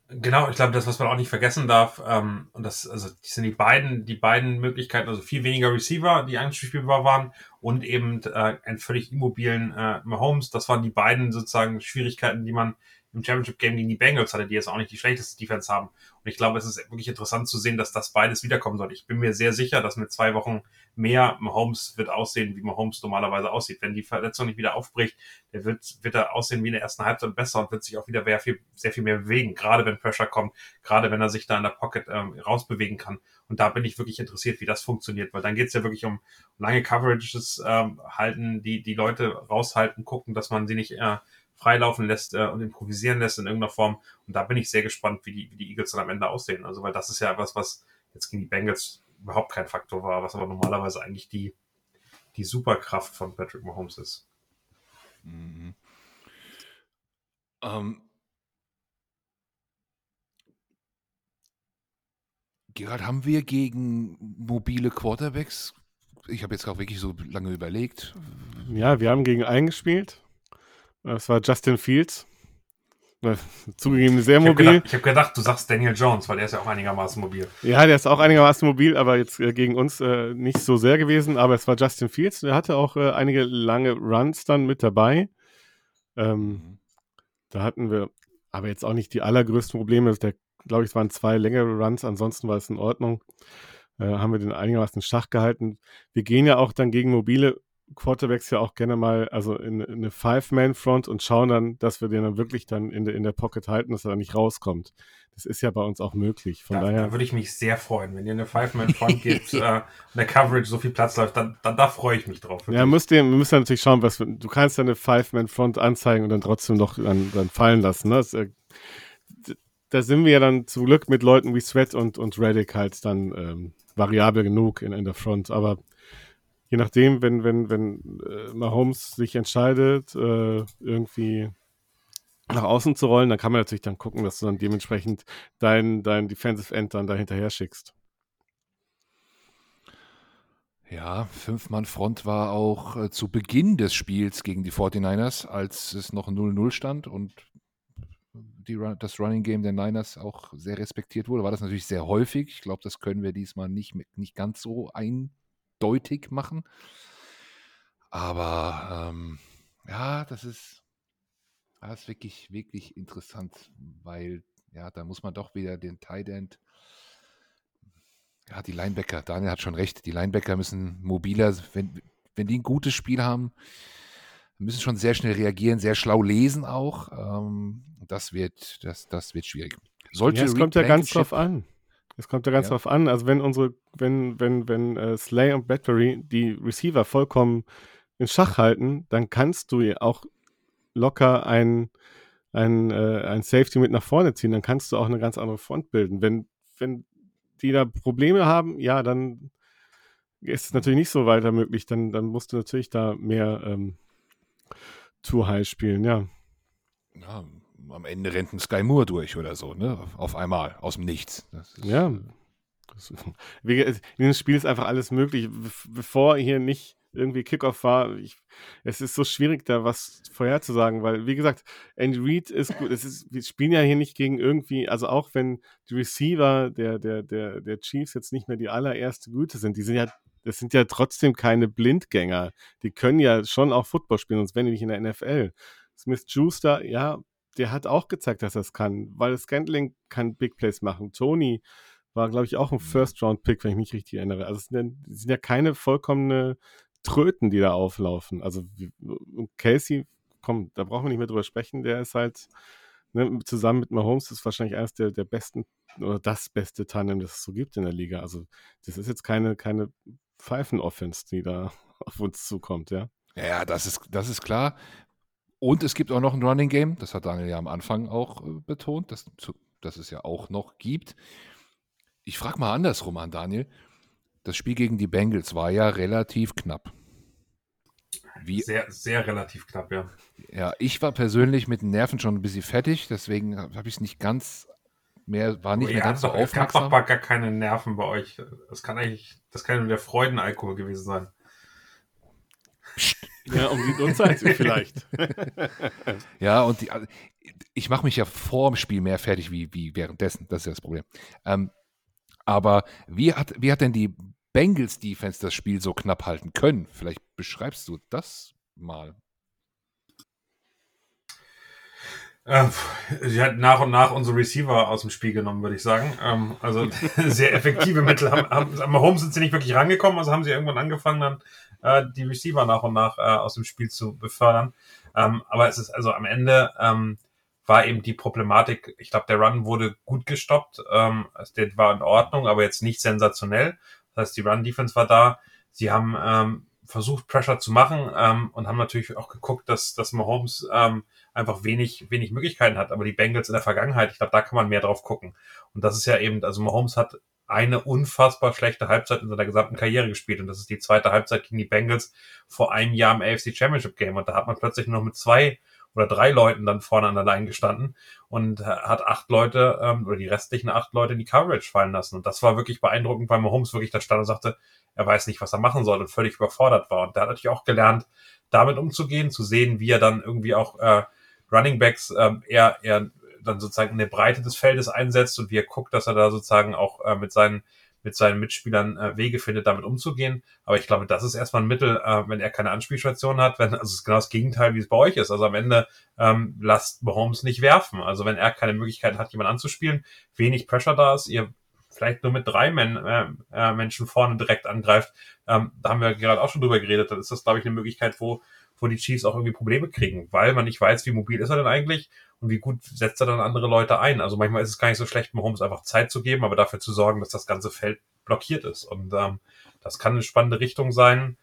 Genau, ich glaube, das, was man auch nicht vergessen darf, ähm, und das, also, die sind die beiden, die beiden Möglichkeiten, also viel weniger Receiver, die anspielbar waren, und eben äh, einen völlig immobilen äh, Mahomes. Das waren die beiden sozusagen Schwierigkeiten, die man im Championship-Game gegen die Bengals hatte, die jetzt auch nicht die schlechteste Defense haben. Und ich glaube, es ist wirklich interessant zu sehen, dass das beides wiederkommen soll. Ich bin mir sehr sicher, dass mit zwei Wochen mehr Mahomes wird aussehen, wie Mahomes normalerweise aussieht. Wenn die Verletzung nicht wieder aufbricht, der wird, wird er aussehen wie in der ersten Halbzeit besser und wird sich auch wieder sehr viel, sehr viel mehr bewegen, gerade wenn Pressure kommt, gerade wenn er sich da in der Pocket ähm, rausbewegen kann. Und da bin ich wirklich interessiert, wie das funktioniert, weil dann geht es ja wirklich um lange Coverages ähm, halten, die die Leute raushalten, gucken, dass man sie nicht äh, freilaufen lässt äh, und improvisieren lässt in irgendeiner Form. Und da bin ich sehr gespannt, wie die, wie die Eagles dann am Ende aussehen. Also, weil das ist ja etwas, was jetzt gegen die Bengals überhaupt kein Faktor war, was aber normalerweise eigentlich die, die Superkraft von Patrick Mahomes ist. Mhm. Ähm, Gerald, haben wir gegen mobile Quarterbacks, ich habe jetzt auch wirklich so lange überlegt. Ja, wir haben gegen einen gespielt. Das war Justin Fields. Zugegeben sehr mobil. Ich habe gedacht, hab gedacht, du sagst Daniel Jones, weil der ist ja auch einigermaßen mobil. Ja, der ist auch einigermaßen mobil, aber jetzt äh, gegen uns äh, nicht so sehr gewesen. Aber es war Justin Fields. Der hatte auch äh, einige lange Runs dann mit dabei. Ähm, mhm. Da hatten wir aber jetzt auch nicht die allergrößten Probleme. Der, glaube ich, es waren zwei längere Runs. Ansonsten war es in Ordnung. Äh, haben wir den einigermaßen Schach gehalten. Wir gehen ja auch dann gegen mobile Quarterbacks ja auch gerne mal also in, in eine Five-Man-Front und schauen dann, dass wir den dann wirklich dann in, der in der Pocket halten, dass er dann nicht rauskommt. Das ist ja bei uns auch möglich. Von da, daher da würde ich mich sehr freuen, wenn ihr eine Five-Man-Front gibt (laughs) äh, und der Coverage so viel Platz läuft, dann, dann da freue ich mich drauf. Wirklich. Ja, müsst ihr, wir müssen ja natürlich schauen, was du kannst ja eine Five-Man-Front anzeigen und dann trotzdem noch dann, dann fallen lassen. Ne? Das, äh, da sind wir ja dann zum Glück mit Leuten wie Sweat und, und Reddick halt dann ähm, variabel genug in, in der Front. Aber je nachdem, wenn, wenn, wenn äh, Mahomes sich entscheidet, äh, irgendwie nach außen zu rollen, dann kann man natürlich dann gucken, dass du dann dementsprechend dein, dein Defensive End dann da hinterher schickst. Ja, Fünf-Mann-Front war auch äh, zu Beginn des Spiels gegen die 49ers, als es noch 0-0 stand und die, das Running Game der Niners auch sehr respektiert wurde, war das natürlich sehr häufig. Ich glaube, das können wir diesmal nicht, nicht ganz so ein, deutlich machen. Aber ähm, ja, das ist, das ist wirklich, wirklich interessant, weil ja, da muss man doch wieder den Tight End. Ja, die Linebacker, Daniel hat schon recht, die Linebacker müssen mobiler, wenn, wenn die ein gutes Spiel haben, müssen schon sehr schnell reagieren, sehr schlau lesen auch. Ähm, das wird, das, das wird schwierig. Sollte ja, es kommt ja ganz drauf an. Es kommt ja ganz ja. drauf an. Also wenn unsere, wenn, wenn, wenn äh, Slay und Battery die Receiver vollkommen in Schach halten, dann kannst du auch locker ein, ein, äh, ein Safety mit nach vorne ziehen. Dann kannst du auch eine ganz andere Front bilden. Wenn, wenn die da Probleme haben, ja, dann ist es natürlich nicht so weiter möglich. Dann, dann musst du natürlich da mehr ähm, Too High spielen, ja. Ja, am Ende rennt ein Sky Moore durch oder so, ne? Auf einmal, aus dem Nichts. ja. In diesem Spiel ist einfach alles möglich. Bevor hier nicht irgendwie Kickoff war, ich, es ist so schwierig, da was vorherzusagen, weil, wie gesagt, Andy Reid ist gut. Es ist, wir spielen ja hier nicht gegen irgendwie, also auch wenn die Receiver der, der, der, der Chiefs jetzt nicht mehr die allererste Güte sind, die sind ja, das sind ja trotzdem keine Blindgänger. Die können ja schon auch Football spielen, sonst wären die nicht in der NFL. Smith Schuster, ja, der hat auch gezeigt, dass er es kann, weil Scantling kann Big Plays machen. Tony war, glaube ich, auch ein mhm. First-Round-Pick, wenn ich mich richtig erinnere. Also es sind ja, es sind ja keine vollkommene Tröten, die da auflaufen. Also Casey, komm, da brauchen wir nicht mehr drüber sprechen, der ist halt ne, zusammen mit Mahomes ist wahrscheinlich eines der, der besten oder das beste Tandem, das es so gibt in der Liga. Also das ist jetzt keine, keine Pfeifen-Offense, die da (laughs) auf uns zukommt, ja. Ja, das ist, das ist klar. Und es gibt auch noch ein Running Game, das hat Daniel ja am Anfang auch äh, betont, dass, dass es ja auch noch gibt. Ich frage mal andersrum an Daniel. Das Spiel gegen die Bengals war ja relativ knapp. Wie, sehr, sehr relativ knapp, ja. Ja, ich war persönlich mit den Nerven schon ein bisschen fertig, deswegen habe ich es nicht ganz mehr, war nicht mehr ganz so aufmerksam. Es gab gar keine Nerven bei euch. Das kann eigentlich, das kann nur der Freudenalkohol gewesen sein. Ja, um die Uhrzeit (laughs) vielleicht. ja, und die, ich mache mich ja vor dem Spiel mehr fertig wie, wie währenddessen. Das ist ja das Problem. Ähm, aber wie hat, wie hat denn die Bengals Defense das Spiel so knapp halten können? Vielleicht beschreibst du das mal. Äh, sie hat nach und nach unsere Receiver aus dem Spiel genommen, würde ich sagen. Ähm, also (laughs) sehr effektive Mittel. Haben, haben, am Home sind sie nicht wirklich rangekommen, also haben sie irgendwann angefangen, dann äh, die Receiver nach und nach äh, aus dem Spiel zu befördern. Ähm, aber es ist also am Ende ähm, war eben die Problematik, ich glaube, der Run wurde gut gestoppt, ähm, also der war in Ordnung, aber jetzt nicht sensationell. Das heißt, die Run-Defense war da. Sie haben ähm, versucht, Pressure zu machen ähm, und haben natürlich auch geguckt, dass, dass Mahomes ähm, einfach wenig, wenig Möglichkeiten hat. Aber die Bengals in der Vergangenheit, ich glaube, da kann man mehr drauf gucken. Und das ist ja eben, also Mahomes hat eine unfassbar schlechte Halbzeit in seiner gesamten Karriere gespielt. Und das ist die zweite Halbzeit gegen die Bengals vor einem Jahr im AFC Championship Game. Und da hat man plötzlich nur noch mit zwei oder drei Leuten dann vorne an der Line gestanden und hat acht Leute ähm, oder die restlichen acht Leute in die Coverage fallen lassen. Und das war wirklich beeindruckend, weil Mahomes wirklich da stand und sagte, er weiß nicht, was er machen soll und völlig überfordert war. Und der hat natürlich auch gelernt, damit umzugehen, zu sehen, wie er dann irgendwie auch äh, Running Backs äh, eher, eher dann sozusagen in der Breite des Feldes einsetzt und wie er guckt, dass er da sozusagen auch äh, mit seinen mit seinen Mitspielern äh, Wege findet, damit umzugehen. Aber ich glaube, das ist erstmal ein Mittel, äh, wenn er keine Anspielstation hat, wenn, also es ist genau das Gegenteil, wie es bei euch ist. Also am Ende ähm, lasst Mahomes nicht werfen. Also wenn er keine Möglichkeit hat, jemanden anzuspielen, wenig Pressure da ist, ihr vielleicht nur mit drei Men äh, äh, Menschen vorne direkt angreift, ähm, da haben wir gerade auch schon drüber geredet, dann ist das, glaube ich, eine Möglichkeit, wo, wo die Chiefs auch irgendwie Probleme kriegen, weil man nicht weiß, wie mobil ist er denn eigentlich und wie gut setzt er dann andere Leute ein. Also manchmal ist es gar nicht so schlecht, Mahomes einfach Zeit zu geben, aber dafür zu sorgen, dass das ganze Feld blockiert ist. Und ähm, das kann eine spannende Richtung sein,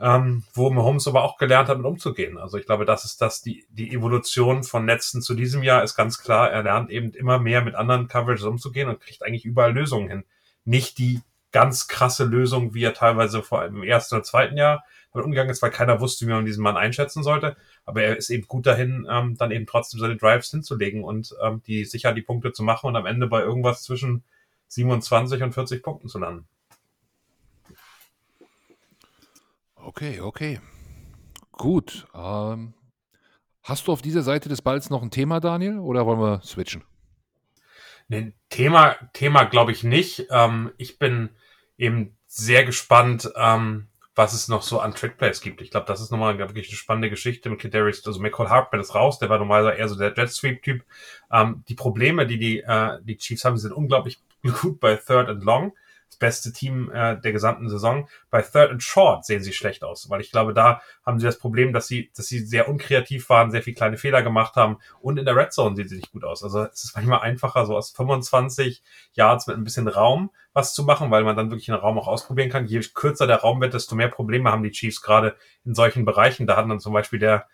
ähm, wo Mahomes aber auch gelernt hat, mit umzugehen. Also ich glaube, das ist das, die, die Evolution von Netzen zu diesem Jahr ist ganz klar. Er lernt eben immer mehr mit anderen Coverages umzugehen und kriegt eigentlich überall Lösungen hin. Nicht die ganz krasse Lösung, wie er teilweise vor allem im ersten oder zweiten Jahr damit umgegangen ist, weil keiner wusste, wie man diesen Mann einschätzen sollte. Aber er ist eben gut dahin, ähm, dann eben trotzdem seine Drives hinzulegen und ähm, die sicher die Punkte zu machen und am Ende bei irgendwas zwischen 27 und 40 Punkten zu landen. Okay, okay. Gut. Ähm, hast du auf dieser Seite des Balls noch ein Thema, Daniel, oder wollen wir switchen? Nee, Thema, Thema glaube ich nicht. Ähm, ich bin eben sehr gespannt, ähm, was es noch so an Trickplays gibt. Ich glaube, das ist nochmal wirklich eine spannende Geschichte mit Kadarius. Also Michael Hartman ist raus, der war normalerweise eher so der Jet Sweep Typ. Ähm, die Probleme, die die, äh, die Chiefs haben, sind unglaublich (laughs) gut bei Third and Long das beste Team äh, der gesamten Saison. Bei Third and Short sehen sie schlecht aus, weil ich glaube, da haben sie das Problem, dass sie, dass sie sehr unkreativ waren, sehr viel kleine Fehler gemacht haben und in der Red Zone sehen sie nicht gut aus. Also es ist manchmal einfacher, so aus 25 Yards mit ein bisschen Raum was zu machen, weil man dann wirklich einen Raum auch ausprobieren kann. Je kürzer der Raum wird, desto mehr Probleme haben die Chiefs gerade in solchen Bereichen. Da hat dann zum Beispiel der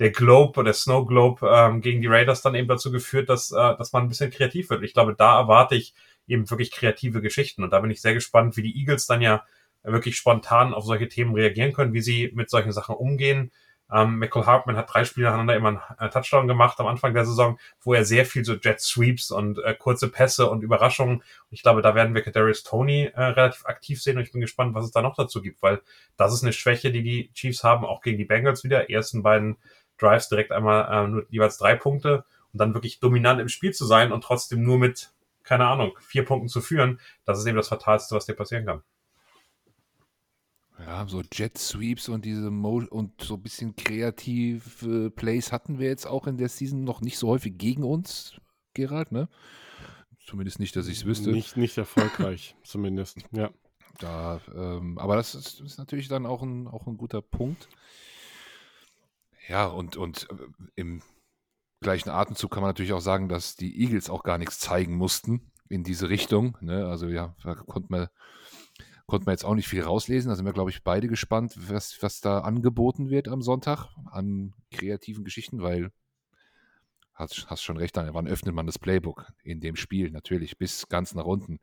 der Globe oder Snow Globe ähm, gegen die Raiders dann eben dazu geführt, dass, äh, dass man ein bisschen kreativ wird. Ich glaube, da erwarte ich eben wirklich kreative Geschichten. Und da bin ich sehr gespannt, wie die Eagles dann ja wirklich spontan auf solche Themen reagieren können, wie sie mit solchen Sachen umgehen. Ähm, Michael Hartman hat drei Spiele nacheinander immer einen äh, Touchdown gemacht am Anfang der Saison, wo er sehr viel so Jet Sweeps und äh, kurze Pässe und Überraschungen. Ich glaube, da werden wir Kadarius Tony äh, relativ aktiv sehen und ich bin gespannt, was es da noch dazu gibt, weil das ist eine Schwäche, die die Chiefs haben, auch gegen die Bengals wieder. Ersten beiden Drives direkt einmal äh, nur jeweils drei Punkte und dann wirklich dominant im Spiel zu sein und trotzdem nur mit keine Ahnung, vier Punkten zu führen, das ist eben das Fatalste, was dir passieren kann. Ja, so Jet Sweeps und diese Mo und so ein bisschen kreative Plays hatten wir jetzt auch in der Season noch nicht so häufig gegen uns, Gerald, ne? Zumindest nicht, dass ich es wüsste. Nicht, nicht erfolgreich, (laughs) zumindest, ja. Da, ähm, aber das ist, ist, natürlich dann auch ein, auch ein guter Punkt. Ja, und, und äh, im gleichen Atemzug kann man natürlich auch sagen, dass die Eagles auch gar nichts zeigen mussten in diese Richtung. Ne? Also ja, da konnte man, konnte man jetzt auch nicht viel rauslesen. Da sind wir, glaube ich, beide gespannt, was, was da angeboten wird am Sonntag an kreativen Geschichten, weil hast, hast schon recht, wann öffnet man das Playbook in dem Spiel? Natürlich bis ganz nach unten.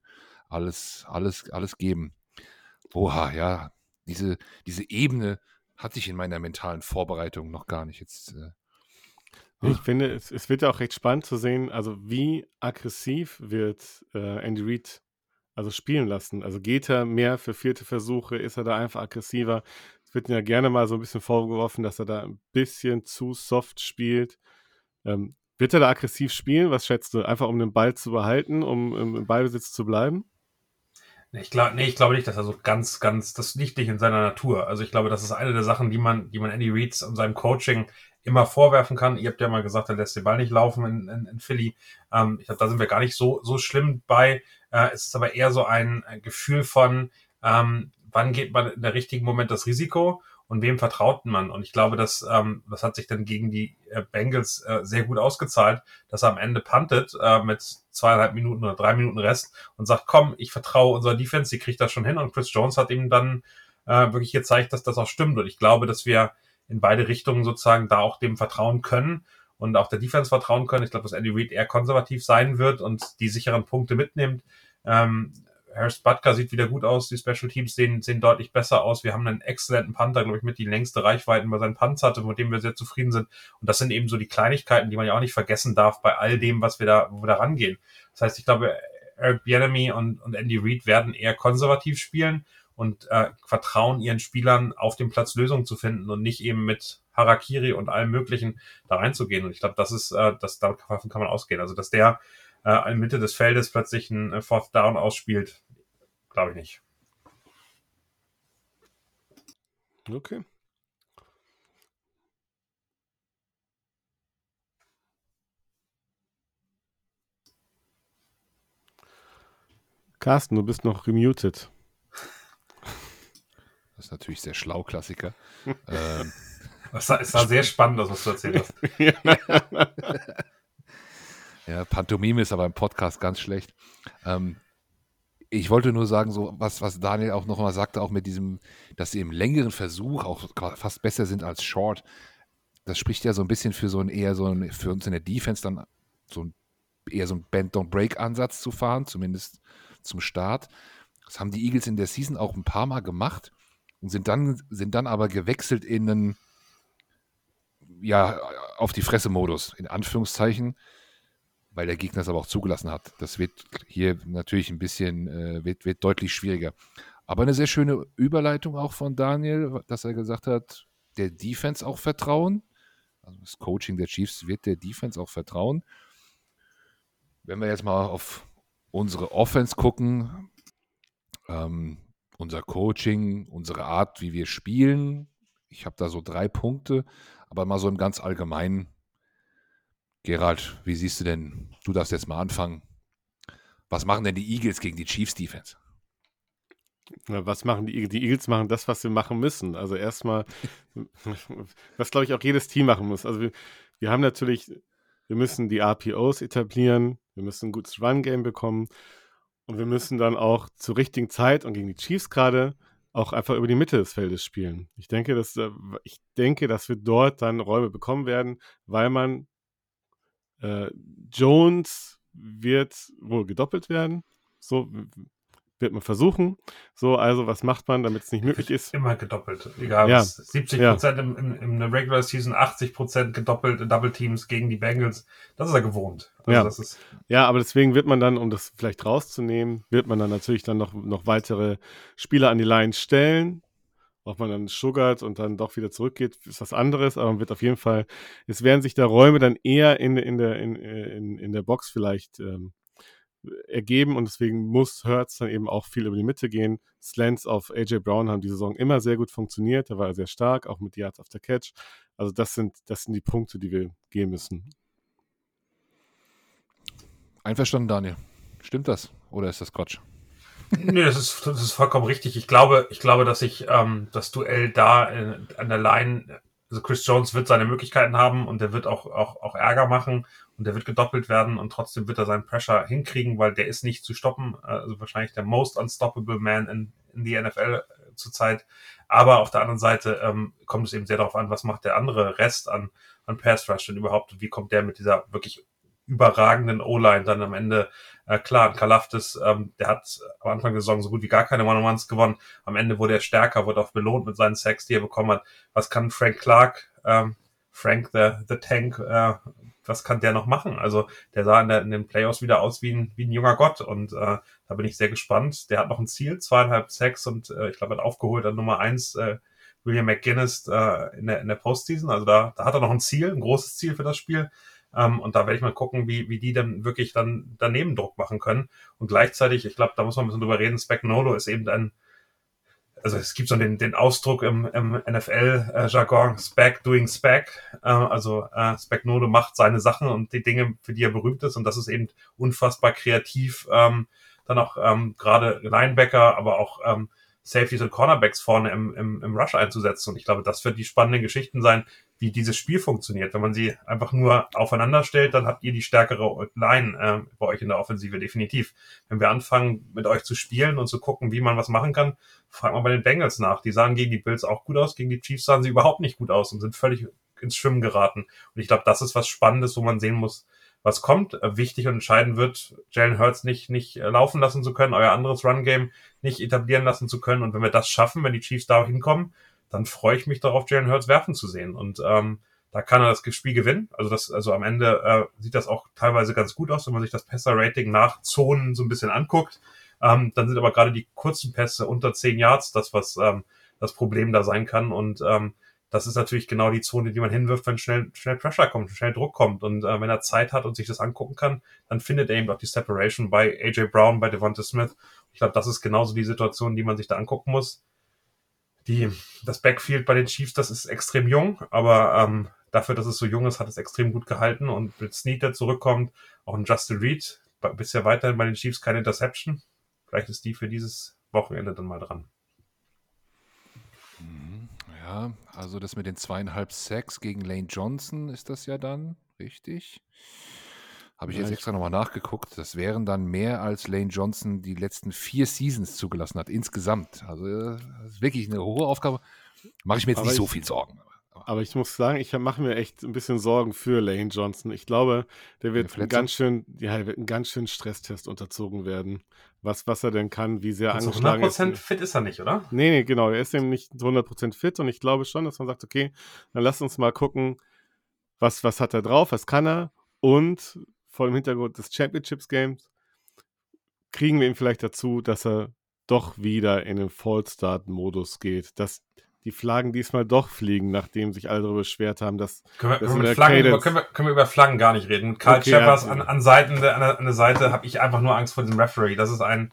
Alles, alles, alles geben. Oha, ja, diese, diese Ebene hatte ich in meiner mentalen Vorbereitung noch gar nicht. Jetzt äh, ich finde, es, es, wird ja auch recht spannend zu sehen, also wie aggressiv wird äh, Andy Reid also spielen lassen. Also geht er mehr für vierte Versuche, ist er da einfach aggressiver? Es wird ja gerne mal so ein bisschen vorgeworfen, dass er da ein bisschen zu soft spielt. Ähm, wird er da aggressiv spielen? Was schätzt du? Einfach um den Ball zu behalten, um im Ballbesitz zu bleiben? Ich glaube, nee, ich glaube nicht, dass er so ganz, ganz, das liegt nicht in seiner Natur. Also ich glaube, das ist eine der Sachen, die man, die man Andy Reeds und seinem Coaching immer vorwerfen kann. Ihr habt ja mal gesagt, er lässt den Ball nicht laufen in, in, in Philly. Ähm, ich glaube, da sind wir gar nicht so, so schlimm bei. Äh, es ist aber eher so ein Gefühl von, ähm, wann geht man in der richtigen Moment das Risiko und wem vertraut man? Und ich glaube, dass ähm, das hat sich dann gegen die äh, Bengals äh, sehr gut ausgezahlt, dass er am Ende puntet äh, mit zweieinhalb Minuten oder drei Minuten Rest und sagt, komm, ich vertraue unserer Defense, die kriegt das schon hin. Und Chris Jones hat ihm dann äh, wirklich gezeigt, dass das auch stimmt. Und ich glaube, dass wir in beide Richtungen sozusagen da auch dem vertrauen können und auch der Defense vertrauen können. Ich glaube, dass Andy Reid eher konservativ sein wird und die sicheren Punkte mitnimmt. Ähm, Harris Butker sieht wieder gut aus. Die Special Teams sehen, sehen deutlich besser aus. Wir haben einen exzellenten Panther, glaube ich, mit die längste Reichweiten bei seinen Punts hatte, mit dem wir sehr zufrieden sind. Und das sind eben so die Kleinigkeiten, die man ja auch nicht vergessen darf bei all dem, was wir da, wo wir da rangehen. Das heißt, ich glaube, Eric Bienemy und, und Andy Reid werden eher konservativ spielen und äh, vertrauen ihren Spielern auf dem Platz Lösungen zu finden und nicht eben mit Harakiri und allem Möglichen da reinzugehen. Und ich glaube, das ist, äh, das, davon kann man ausgehen. Also, dass der äh, in Mitte des Feldes plötzlich ein äh, Fourth Down ausspielt, glaube ich nicht. Okay. Carsten, du bist noch remuted. Das ist natürlich sehr schlau, Klassiker. (laughs) ähm. Es war, war sehr spannend, das, was du erzählt hast. (laughs) ja, Pantomime ist aber im Podcast ganz schlecht. Ähm, ich wollte nur sagen, so was, was Daniel auch noch mal sagte, auch mit diesem, dass sie im längeren Versuch auch fast besser sind als Short. Das spricht ja so ein bisschen für so ein eher so ein, für uns in der Defense dann so ein eher so ein Bend-Don't-Break-Ansatz zu fahren, zumindest zum Start. Das haben die Eagles in der Season auch ein paar Mal gemacht und sind dann, sind dann aber gewechselt in einen, ja, auf die Fresse-Modus, in Anführungszeichen, weil der Gegner es aber auch zugelassen hat. Das wird hier natürlich ein bisschen, äh, wird, wird deutlich schwieriger. Aber eine sehr schöne Überleitung auch von Daniel, dass er gesagt hat, der Defense auch vertrauen. Also das Coaching der Chiefs wird der Defense auch vertrauen. Wenn wir jetzt mal auf unsere Offense gucken, ähm, unser Coaching, unsere Art, wie wir spielen. Ich habe da so drei Punkte, aber mal so im ganz allgemeinen. Gerald, wie siehst du denn, du darfst jetzt mal anfangen. Was machen denn die Eagles gegen die Chiefs Defense? Was machen die Eagles? Die Eagles machen das, was sie machen müssen. Also erstmal, (laughs) was glaube ich auch jedes Team machen muss. Also wir, wir haben natürlich, wir müssen die RPOs etablieren, wir müssen ein gutes Run-Game bekommen und wir müssen dann auch zur richtigen Zeit und gegen die Chiefs gerade auch einfach über die Mitte des Feldes spielen. Ich denke, dass, äh, ich denke, dass wir dort dann Räume bekommen werden, weil man äh, Jones wird wohl gedoppelt werden. So wird man versuchen. So, also was macht man, damit es nicht möglich ist? Immer gedoppelt. Egal, ja. 70 Prozent ja. im, im, in der Regular Season, 80 Prozent gedoppelt in Double Teams gegen die Bengals. Das ist er gewohnt. Also ja. Das ist ja, aber deswegen wird man dann, um das vielleicht rauszunehmen, wird man dann natürlich dann noch, noch weitere Spieler an die Line stellen. Ob man dann sugert und dann doch wieder zurückgeht, ist was anderes, aber man wird auf jeden Fall, es werden sich da Räume dann eher in, in, der, in, in, in der Box vielleicht ähm, ergeben und deswegen muss Hertz dann eben auch viel über die Mitte gehen. Slants auf AJ Brown haben die Saison immer sehr gut funktioniert, da war er sehr stark, auch mit Yards after Catch. Also das sind, das sind die Punkte, die wir gehen müssen. Einverstanden, Daniel. Stimmt das oder ist das Quatsch? nee, das ist, das ist vollkommen richtig. Ich glaube, ich glaube, dass ich ähm, das Duell da in, an der Line also Chris Jones wird seine Möglichkeiten haben und der wird auch, auch, auch Ärger machen und der wird gedoppelt werden und trotzdem wird er seinen Pressure hinkriegen, weil der ist nicht zu stoppen. Also wahrscheinlich der most unstoppable man in, in die NFL äh, zurzeit. Aber auf der anderen Seite ähm, kommt es eben sehr darauf an, was macht der andere Rest an, an Pass Rush denn überhaupt? Wie kommt der mit dieser wirklich überragenden O-Line dann am Ende äh, klar. Kalaftis, ähm, der hat am Anfang der Saison so gut wie gar keine One-on-Ones gewonnen. Am Ende wurde er stärker, wurde auch belohnt mit seinen Sacks, die er bekommen hat. Was kann Frank Clark, ähm, Frank the, the Tank, äh, was kann der noch machen? Also der sah in, der, in den Playoffs wieder aus wie ein, wie ein junger Gott und äh, da bin ich sehr gespannt. Der hat noch ein Ziel, zweieinhalb Sacks und äh, ich glaube, er hat aufgeholt an Nummer eins äh, William McGinnis äh, in, der, in der Postseason. Also da, da hat er noch ein Ziel, ein großes Ziel für das Spiel. Ähm, und da werde ich mal gucken, wie, wie die dann wirklich dann daneben Druck machen können. Und gleichzeitig, ich glaube, da muss man ein bisschen drüber reden, Spagnolo ist eben ein, also es gibt so den, den Ausdruck im, im NFL-Jargon, Spag doing Spag. Äh, also äh, Spagnolo macht seine Sachen und die Dinge, für die er berühmt ist. Und das ist eben unfassbar kreativ. Ähm, dann auch ähm, gerade Linebacker, aber auch ähm, Safeties und Cornerbacks vorne im, im, im Rush einzusetzen. Und ich glaube, das wird die spannenden Geschichten sein, wie dieses Spiel funktioniert. Wenn man sie einfach nur aufeinander stellt, dann habt ihr die stärkere Line äh, bei euch in der Offensive definitiv. Wenn wir anfangen, mit euch zu spielen und zu gucken, wie man was machen kann, fragt man bei den Bengals nach. Die sahen gegen die Bills auch gut aus, gegen die Chiefs sahen sie überhaupt nicht gut aus und sind völlig ins Schwimmen geraten. Und ich glaube, das ist was Spannendes, wo man sehen muss, was kommt. Äh, wichtig und entscheidend wird, Jalen Hurts nicht, nicht äh, laufen lassen zu können, euer anderes Run-Game nicht etablieren lassen zu können. Und wenn wir das schaffen, wenn die Chiefs da hinkommen, dann freue ich mich darauf, Jalen Hurts werfen zu sehen. Und ähm, da kann er das Spiel gewinnen. Also das, also am Ende äh, sieht das auch teilweise ganz gut aus, wenn man sich das Passer-Rating nach Zonen so ein bisschen anguckt. Ähm, dann sind aber gerade die kurzen Pässe unter 10 Yards das, was ähm, das Problem da sein kann. Und ähm, das ist natürlich genau die Zone, die man hinwirft, wenn schnell, schnell Pressure kommt, schnell Druck kommt. Und äh, wenn er Zeit hat und sich das angucken kann, dann findet er eben auch die Separation bei AJ Brown, bei Devonta Smith. Ich glaube, das ist genauso die Situation, die man sich da angucken muss. Die, das Backfield bei den Chiefs, das ist extrem jung, aber ähm, dafür, dass es so jung ist, hat es extrem gut gehalten. Und mit Snead, der zurückkommt, auch ein Justin Reed, bisher weiterhin bei den Chiefs keine Interception. Vielleicht ist die für dieses Wochenende dann mal dran. Mhm. Ja, also das mit den zweieinhalb Sacks gegen Lane Johnson ist das ja dann, richtig? Habe ich jetzt extra nochmal nachgeguckt. Das wären dann mehr als Lane Johnson die letzten vier Seasons zugelassen hat, insgesamt. Also das ist wirklich eine hohe Aufgabe. Mache ich mir jetzt nicht so viel Sorgen. Aber ich muss sagen, ich mache mir echt ein bisschen Sorgen für Lane Johnson. Ich glaube, der wird einen ganz schön, ja, wird einen ganz schönen Stresstest unterzogen werden. Was, was er denn kann, wie sehr also angeschlagen 100% ist. fit ist er nicht, oder? Nee, nee, genau. Er ist eben nicht 100% fit und ich glaube schon, dass man sagt, okay, dann lass uns mal gucken, was, was hat er drauf, was kann er und vor dem Hintergrund des Championships Games kriegen wir ihn vielleicht dazu, dass er doch wieder in den Fallstart-Modus geht. Dass die Flaggen diesmal doch fliegen, nachdem sich alle darüber beschwert haben, dass. Können wir, dass können, Flaggen, über, können, wir, können wir, über Flaggen gar nicht reden. Karl okay, Shepard ja. an, an, Seiten, an, der, an der Seite habe ich einfach nur Angst vor diesem Referee. Das ist ein,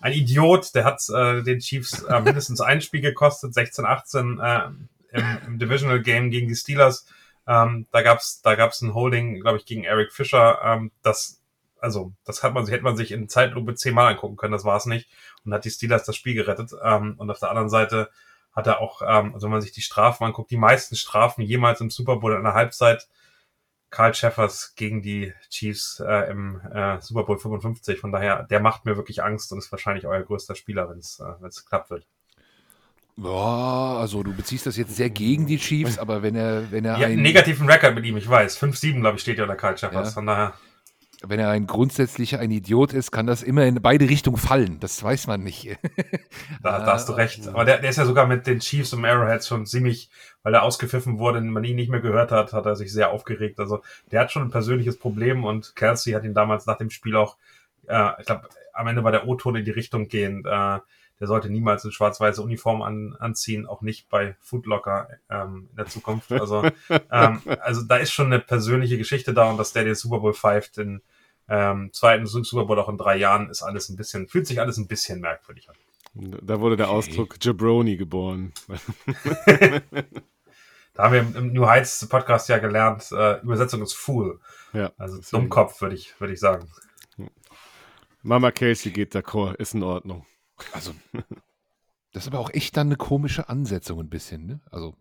ein Idiot, der hat äh, den Chiefs äh, (laughs) mindestens ein Spiel gekostet, 16, 18 äh, im, im Divisional Game gegen die Steelers. Ähm, da gab's da gab's ein Holding, glaube ich, gegen Eric Fischer. Ähm, das also das hat man hätte man sich in Zeitlupe zehnmal angucken können, das war es nicht und hat die Steelers das Spiel gerettet. Ähm, und auf der anderen Seite hat er auch, ähm, also wenn man sich die Strafen anguckt, die meisten Strafen jemals im Super Bowl in der Halbzeit. Karl Schäffers gegen die Chiefs äh, im äh, Super Bowl 55. Von daher, der macht mir wirklich Angst und ist wahrscheinlich euer größter Spieler, wenn es äh, klappt wird. Ja, also du beziehst das jetzt sehr gegen die Chiefs, aber wenn er, wenn er ja, einen negativen Rekord mit ihm, ich weiß, 5-7 glaube ich steht ja unter Karl Schäffers. Ja. Von daher wenn er ein grundsätzlicher ein Idiot ist, kann das immer in beide Richtungen fallen. Das weiß man nicht. (laughs) da, da hast du recht. Aber der, der ist ja sogar mit den Chiefs und Arrowheads schon ziemlich, weil er ausgepfiffen wurde und man ihn nicht mehr gehört hat, hat er sich sehr aufgeregt. Also der hat schon ein persönliches Problem und Kelsey hat ihn damals nach dem Spiel auch, äh, ich glaube, am Ende war der O-Ton in die Richtung gehen. Äh, der sollte niemals eine schwarz-weiße Uniform an, anziehen, auch nicht bei Foodlocker ähm, in der Zukunft. Also, (laughs) ähm, also da ist schon eine persönliche Geschichte da und dass der den Super Bowl pfeift in ähm, zweiten Super Bowl auch in drei Jahren ist alles ein bisschen, fühlt sich alles ein bisschen merkwürdig an. Da wurde der Ausdruck Jabroni geboren. (laughs) da haben wir im New Heights Podcast ja gelernt, äh, Übersetzung ist Fool. Ja, also Dummkopf, würde ich, würde ich sagen. Mama Casey geht d'accord, ist in Ordnung. Also, das ist aber auch echt dann eine komische Ansetzung ein bisschen, ne? Also,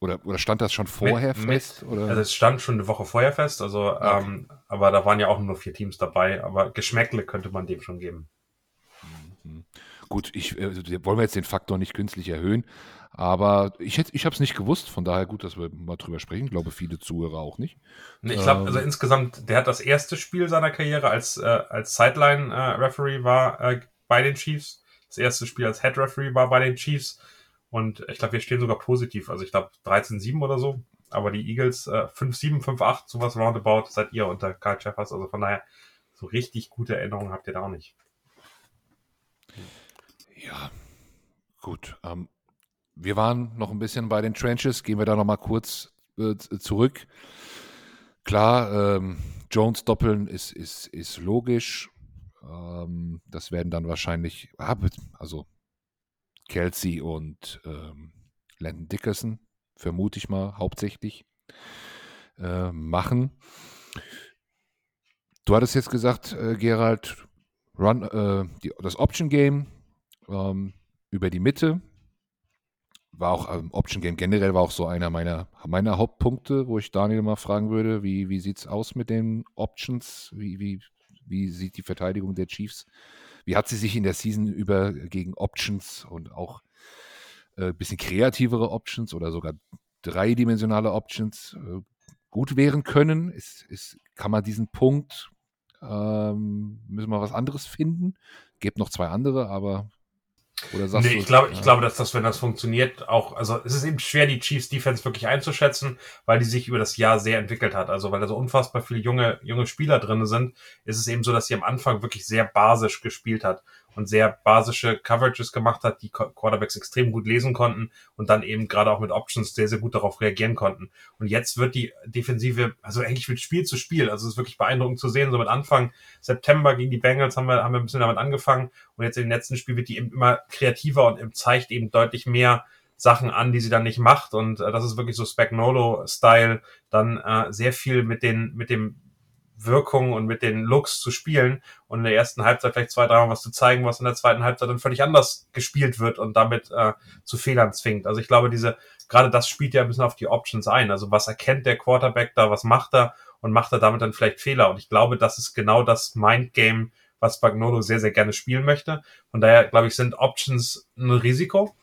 oder, oder stand das schon vorher mit, fest? Oder? Also es stand schon eine Woche vorher fest, also okay. ähm, aber da waren ja auch nur vier Teams dabei, aber Geschmäckle könnte man dem schon geben. Mhm. Gut, ich äh, wollen wir jetzt den Faktor nicht künstlich erhöhen, aber ich hätte, ich habe es nicht gewusst, von daher gut, dass wir mal drüber sprechen. Ich glaube, viele Zuhörer auch nicht. Ich glaube, ähm, also insgesamt, der hat das erste Spiel seiner Karriere als, äh, als Sideline-Referee äh, war äh, bei den Chiefs. Das erste Spiel als Head-Referee war bei den Chiefs. Und ich glaube, wir stehen sogar positiv. Also ich glaube 13-7 oder so. Aber die Eagles äh, 5-7, 5-8, sowas roundabout seid ihr unter Karl Jeffers. Also von daher, so richtig gute Erinnerungen habt ihr da auch nicht. Ja, gut. Ähm, wir waren noch ein bisschen bei den Trenches. Gehen wir da noch mal kurz äh, zurück. Klar, ähm, Jones doppeln ist, ist, ist logisch. Ähm, das werden dann wahrscheinlich, ah, also Kelsey und ähm, Landon Dickerson, vermute ich mal, hauptsächlich äh, machen. Du hattest jetzt gesagt, äh, Gerald, Run, äh, die, das Option Game ähm, über die Mitte war auch ähm, Option Game generell war auch so einer meiner, meiner Hauptpunkte, wo ich Daniel mal fragen würde, wie, wie sieht es aus mit den Options? Wie, wie, wie sieht die Verteidigung der Chiefs? Wie hat sie sich in der Season über gegen Options und auch ein äh, bisschen kreativere Options oder sogar dreidimensionale Options äh, gut wehren können? Ist, ist, kann man diesen Punkt, ähm, müssen wir was anderes finden? Gibt noch zwei andere, aber oder sagst nee, du, ich glaube, ja. ich glaube, dass das, wenn das funktioniert, auch, also es ist eben schwer, die Chiefs Defense wirklich einzuschätzen, weil die sich über das Jahr sehr entwickelt hat. Also weil da so unfassbar viele junge, junge Spieler drin sind, ist es eben so, dass sie am Anfang wirklich sehr basisch gespielt hat und sehr basische Coverages gemacht hat, die Quarterbacks extrem gut lesen konnten und dann eben gerade auch mit Options sehr, sehr gut darauf reagieren konnten. Und jetzt wird die Defensive, also eigentlich mit Spiel zu Spiel, also es ist wirklich beeindruckend zu sehen, so mit Anfang September gegen die Bengals haben wir, haben wir ein bisschen damit angefangen und jetzt im letzten Spiel wird die eben immer kreativer und zeigt eben deutlich mehr Sachen an, die sie dann nicht macht und äh, das ist wirklich so Spagnolo-Style, dann äh, sehr viel mit den, mit dem Wirkung und mit den Looks zu spielen und in der ersten Halbzeit vielleicht zwei, dreimal was zu zeigen, was in der zweiten Halbzeit dann völlig anders gespielt wird und damit äh, zu Fehlern zwingt. Also ich glaube, diese, gerade das spielt ja ein bisschen auf die Options ein. Also was erkennt der Quarterback da, was macht er und macht er damit dann vielleicht Fehler? Und ich glaube, das ist genau das Mindgame, was Bagnolo sehr, sehr gerne spielen möchte. Von daher, glaube ich, sind Options ein Risiko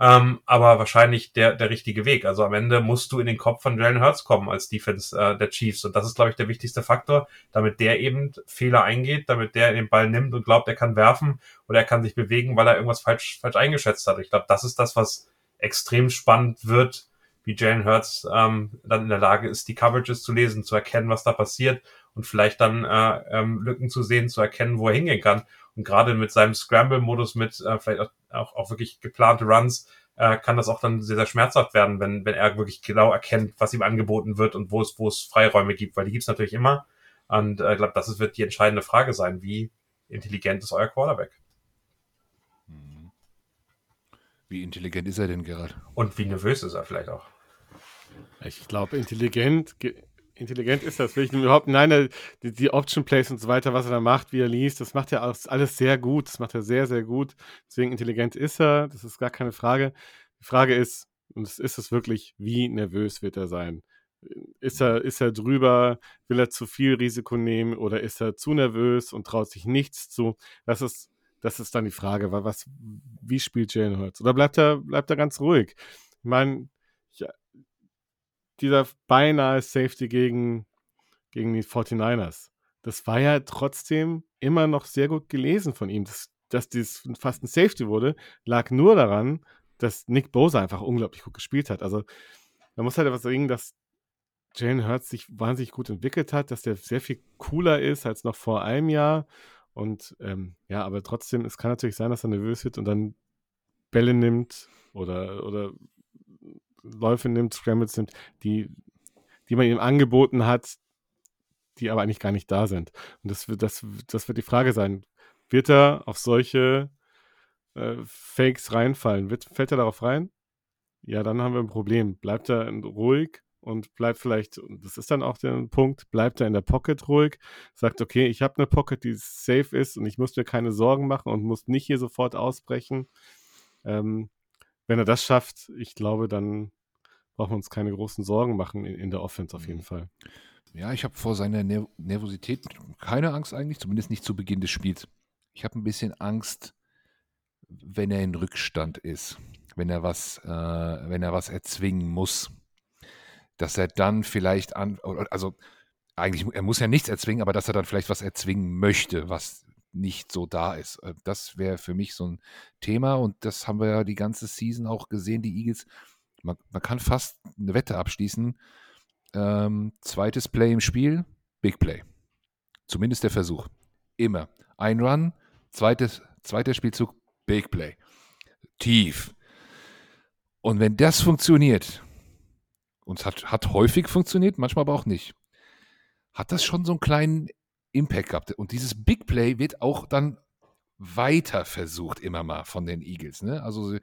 ähm, aber wahrscheinlich der, der richtige Weg. Also am Ende musst du in den Kopf von Jalen Hurts kommen als Defense äh, der Chiefs. Und das ist, glaube ich, der wichtigste Faktor, damit der eben Fehler eingeht, damit der den Ball nimmt und glaubt, er kann werfen oder er kann sich bewegen, weil er irgendwas falsch, falsch eingeschätzt hat. Ich glaube, das ist das, was extrem spannend wird, wie Jalen Hurts ähm, dann in der Lage ist, die Coverages zu lesen, zu erkennen, was da passiert und vielleicht dann äh, ähm, Lücken zu sehen, zu erkennen, wo er hingehen kann. Und gerade mit seinem Scramble-Modus, mit äh, vielleicht auch auch, auch wirklich geplante Runs, äh, kann das auch dann sehr, sehr schmerzhaft werden, wenn, wenn er wirklich genau erkennt, was ihm angeboten wird und wo es, wo es Freiräume gibt, weil die gibt es natürlich immer. Und äh, ich glaube, das wird die entscheidende Frage sein. Wie intelligent ist euer Quarterback? Mhm. Wie intelligent ist er denn gerade? Und wie nervös ist er vielleicht auch? Ich glaube, intelligent intelligent ist das, will ich überhaupt, nein, die, die, Option Plays und so weiter, was er da macht, wie er liest, das macht er alles sehr gut, das macht er sehr, sehr gut, deswegen intelligent ist er, das ist gar keine Frage. Die Frage ist, und es ist es wirklich, wie nervös wird er sein? Ist er, ist er drüber, will er zu viel Risiko nehmen oder ist er zu nervös und traut sich nichts zu? Das ist, das ist dann die Frage, was, wie spielt Jalen Hurts? Oder bleibt er, bleibt er ganz ruhig? Ich meine, dieser beinahe Safety gegen, gegen die 49ers. Das war ja trotzdem immer noch sehr gut gelesen von ihm. Das, dass dies fast ein Safety wurde, lag nur daran, dass Nick Bosa einfach unglaublich gut gespielt hat. Also man muss halt etwas sagen, dass Jalen Hurts sich wahnsinnig gut entwickelt hat, dass der sehr viel cooler ist als noch vor einem Jahr. Und ähm, ja, aber trotzdem, es kann natürlich sein, dass er nervös wird und dann Bälle nimmt oder, oder Läufe nimmt, Scrambles nimmt, die, die man ihm angeboten hat, die aber eigentlich gar nicht da sind. Und das wird, das, das wird die Frage sein. Wird er auf solche äh, Fakes reinfallen? Wird, fällt er darauf rein? Ja, dann haben wir ein Problem. Bleibt er ruhig und bleibt vielleicht, und das ist dann auch der Punkt, bleibt er in der Pocket ruhig, sagt, okay, ich habe eine Pocket, die safe ist und ich muss mir keine Sorgen machen und muss nicht hier sofort ausbrechen. Ähm, wenn er das schafft, ich glaube, dann brauchen wir uns keine großen Sorgen machen in, in der Offense auf jeden mhm. Fall. Ja, ich habe vor seiner Ner Nervosität keine Angst eigentlich, zumindest nicht zu Beginn des Spiels. Ich habe ein bisschen Angst, wenn er in Rückstand ist, wenn er was, äh, wenn er was erzwingen muss, dass er dann vielleicht an, also eigentlich, er muss ja nichts erzwingen, aber dass er dann vielleicht was erzwingen möchte, was nicht so da ist. Äh, das wäre für mich so ein Thema und das haben wir ja die ganze Season auch gesehen. Die Eagles, man, man kann fast eine Wette abschließen. Ähm, zweites Play im Spiel, Big Play. Zumindest der Versuch. Immer. Ein Run, zweites, zweiter Spielzug, Big Play. Tief. Und wenn das funktioniert, und es hat, hat häufig funktioniert, manchmal aber auch nicht, hat das schon so einen kleinen Impact gehabt. Und dieses Big Play wird auch dann weiter versucht immer mal von den Eagles. Ne? Also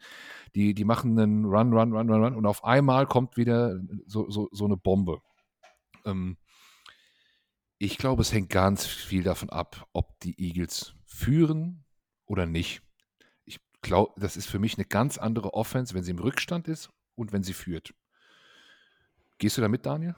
die, die machen einen Run, Run, Run, Run, Run und auf einmal kommt wieder so, so, so eine Bombe. Ähm, ich glaube, es hängt ganz viel davon ab, ob die Eagles führen oder nicht. Ich glaube, das ist für mich eine ganz andere Offense, wenn sie im Rückstand ist und wenn sie führt. Gehst du damit, Daniel?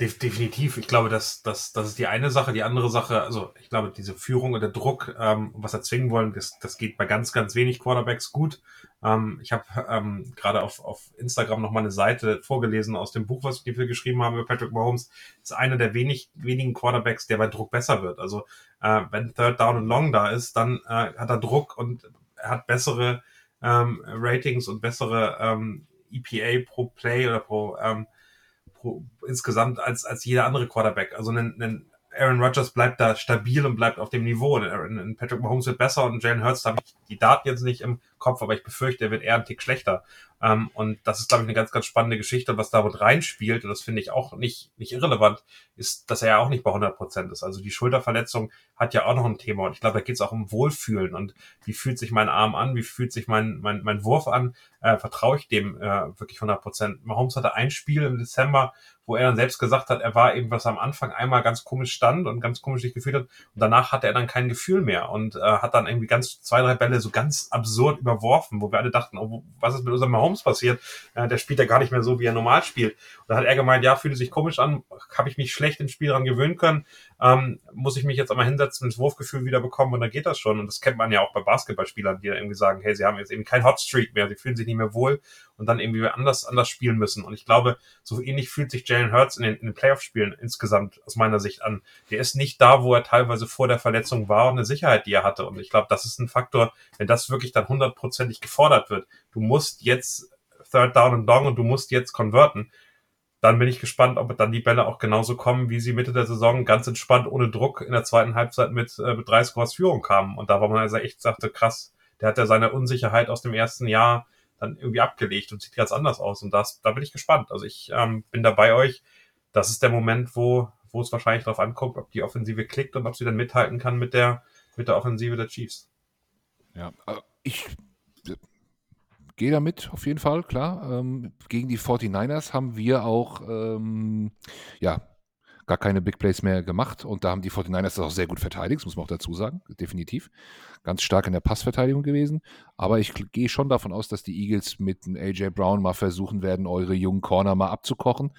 Definitiv. Ich glaube, dass das, das ist die eine Sache. Die andere Sache, also ich glaube, diese Führung und der Druck, ähm, was erzwingen wollen, das, das geht bei ganz, ganz wenig Quarterbacks gut. Ähm, ich habe ähm, gerade auf, auf Instagram noch mal eine Seite vorgelesen aus dem Buch, was wir geschrieben haben über Patrick Mahomes. Das ist einer der wenig, wenigen Quarterbacks, der bei Druck besser wird. Also äh, wenn Third Down und Long da ist, dann äh, hat er Druck und er hat bessere ähm, Ratings und bessere ähm, EPA pro Play oder pro ähm, insgesamt als, als jeder andere Quarterback. Also ein, ein Aaron Rodgers bleibt da stabil und bleibt auf dem Niveau. Ein Patrick Mahomes wird besser und Jalen Hurts, da habe ich die Daten jetzt nicht im Kopf, aber ich befürchte, er wird eher ein Tick schlechter. Ähm, und das ist, glaube ich, eine ganz, ganz spannende Geschichte. Und was da mit reinspielt, und das finde ich auch nicht, nicht irrelevant, ist, dass er ja auch nicht bei 100 Prozent ist. Also die Schulterverletzung hat ja auch noch ein Thema. Und ich glaube, da geht es auch um Wohlfühlen. Und wie fühlt sich mein Arm an? Wie fühlt sich mein, mein, mein Wurf an? Äh, vertraue ich dem äh, wirklich 100 Prozent? Mahomes hatte ein Spiel im Dezember, wo er dann selbst gesagt hat, er war irgendwas am Anfang einmal ganz komisch stand und ganz komisch sich gefühlt hat. Und danach hatte er dann kein Gefühl mehr und äh, hat dann irgendwie ganz zwei, drei Bälle so ganz absurd überworfen, wo wir alle dachten, oh, was ist mit unserem Mahomes passiert? Äh, der spielt ja gar nicht mehr so, wie er normal spielt. Da hat er gemeint, ja, fühlt sich komisch an, habe ich mich schlecht im Spiel dran gewöhnen können, ähm, muss ich mich jetzt einmal hinsetzen das Wurfgefühl wieder bekommen und dann geht das schon. Und das kennt man ja auch bei Basketballspielern, die irgendwie sagen, hey, sie haben jetzt eben kein Hotstreak mehr, sie fühlen sich nicht mehr wohl und dann irgendwie anders, anders spielen müssen. Und ich glaube, so ähnlich fühlt sich Jalen Hurts in den, in den Playoff-Spielen insgesamt aus meiner Sicht an. Der ist nicht da, wo er teilweise vor der Verletzung war und eine Sicherheit, die er hatte. Und ich glaube, das ist ein Faktor, wenn das wirklich dann hundertprozentig gefordert wird. Du musst jetzt Third Down und Dong und du musst jetzt konverten. Dann bin ich gespannt, ob dann die Bälle auch genauso kommen, wie sie Mitte der Saison ganz entspannt, ohne Druck in der zweiten Halbzeit mit, äh, mit drei Scores Führung kamen. Und da war man also echt sagte, krass, der hat ja seine Unsicherheit aus dem ersten Jahr dann irgendwie abgelegt und sieht ganz anders aus. Und das, da bin ich gespannt. Also ich ähm, bin da bei euch. Das ist der Moment, wo, wo es wahrscheinlich darauf ankommt, ob die Offensive klickt und ob sie dann mithalten kann mit der, mit der Offensive der Chiefs. Ja, äh, ich gehe damit auf jeden Fall, klar. Ähm, gegen die 49ers haben wir auch, ähm, ja, gar keine Big Plays mehr gemacht und da haben die 49ers das auch sehr gut verteidigt, das muss man auch dazu sagen, definitiv. Ganz stark in der Passverteidigung gewesen, aber ich gehe schon davon aus, dass die Eagles mit AJ Brown mal versuchen werden, eure jungen Corner mal abzukochen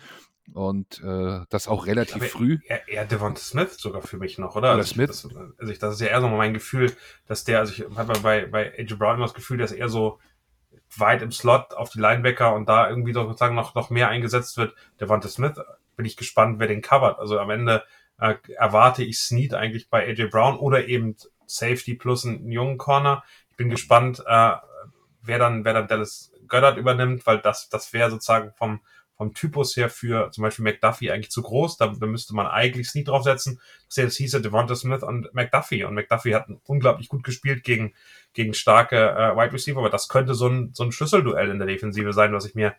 und äh, das auch relativ glaube, früh. Eher, eher Devonta Smith sogar für mich noch, oder? oder also Smith? Ich, das, also ich, das ist ja eher so mein Gefühl, dass der, also ich habe bei, bei AJ Brown immer das Gefühl, dass er so weit im Slot auf die Linebacker und da irgendwie sozusagen noch, noch mehr eingesetzt wird. Devonta Smith bin ich gespannt, wer den covert. Also am Ende äh, erwarte ich Snead eigentlich bei AJ Brown oder eben Safety plus einen jungen Corner. Ich bin gespannt, äh, wer dann, wer dann Dallas Goddard übernimmt, weil das, das wäre sozusagen vom, vom Typus her für zum Beispiel McDuffie eigentlich zu groß. Da, da müsste man eigentlich Snead draufsetzen. Das jetzt hieße Devonta Smith und McDuffie. Und McDuffie hat unglaublich gut gespielt gegen, gegen starke äh, Wide Receiver, aber das könnte so ein, so ein Schlüsselduell in der Defensive sein, was ich mir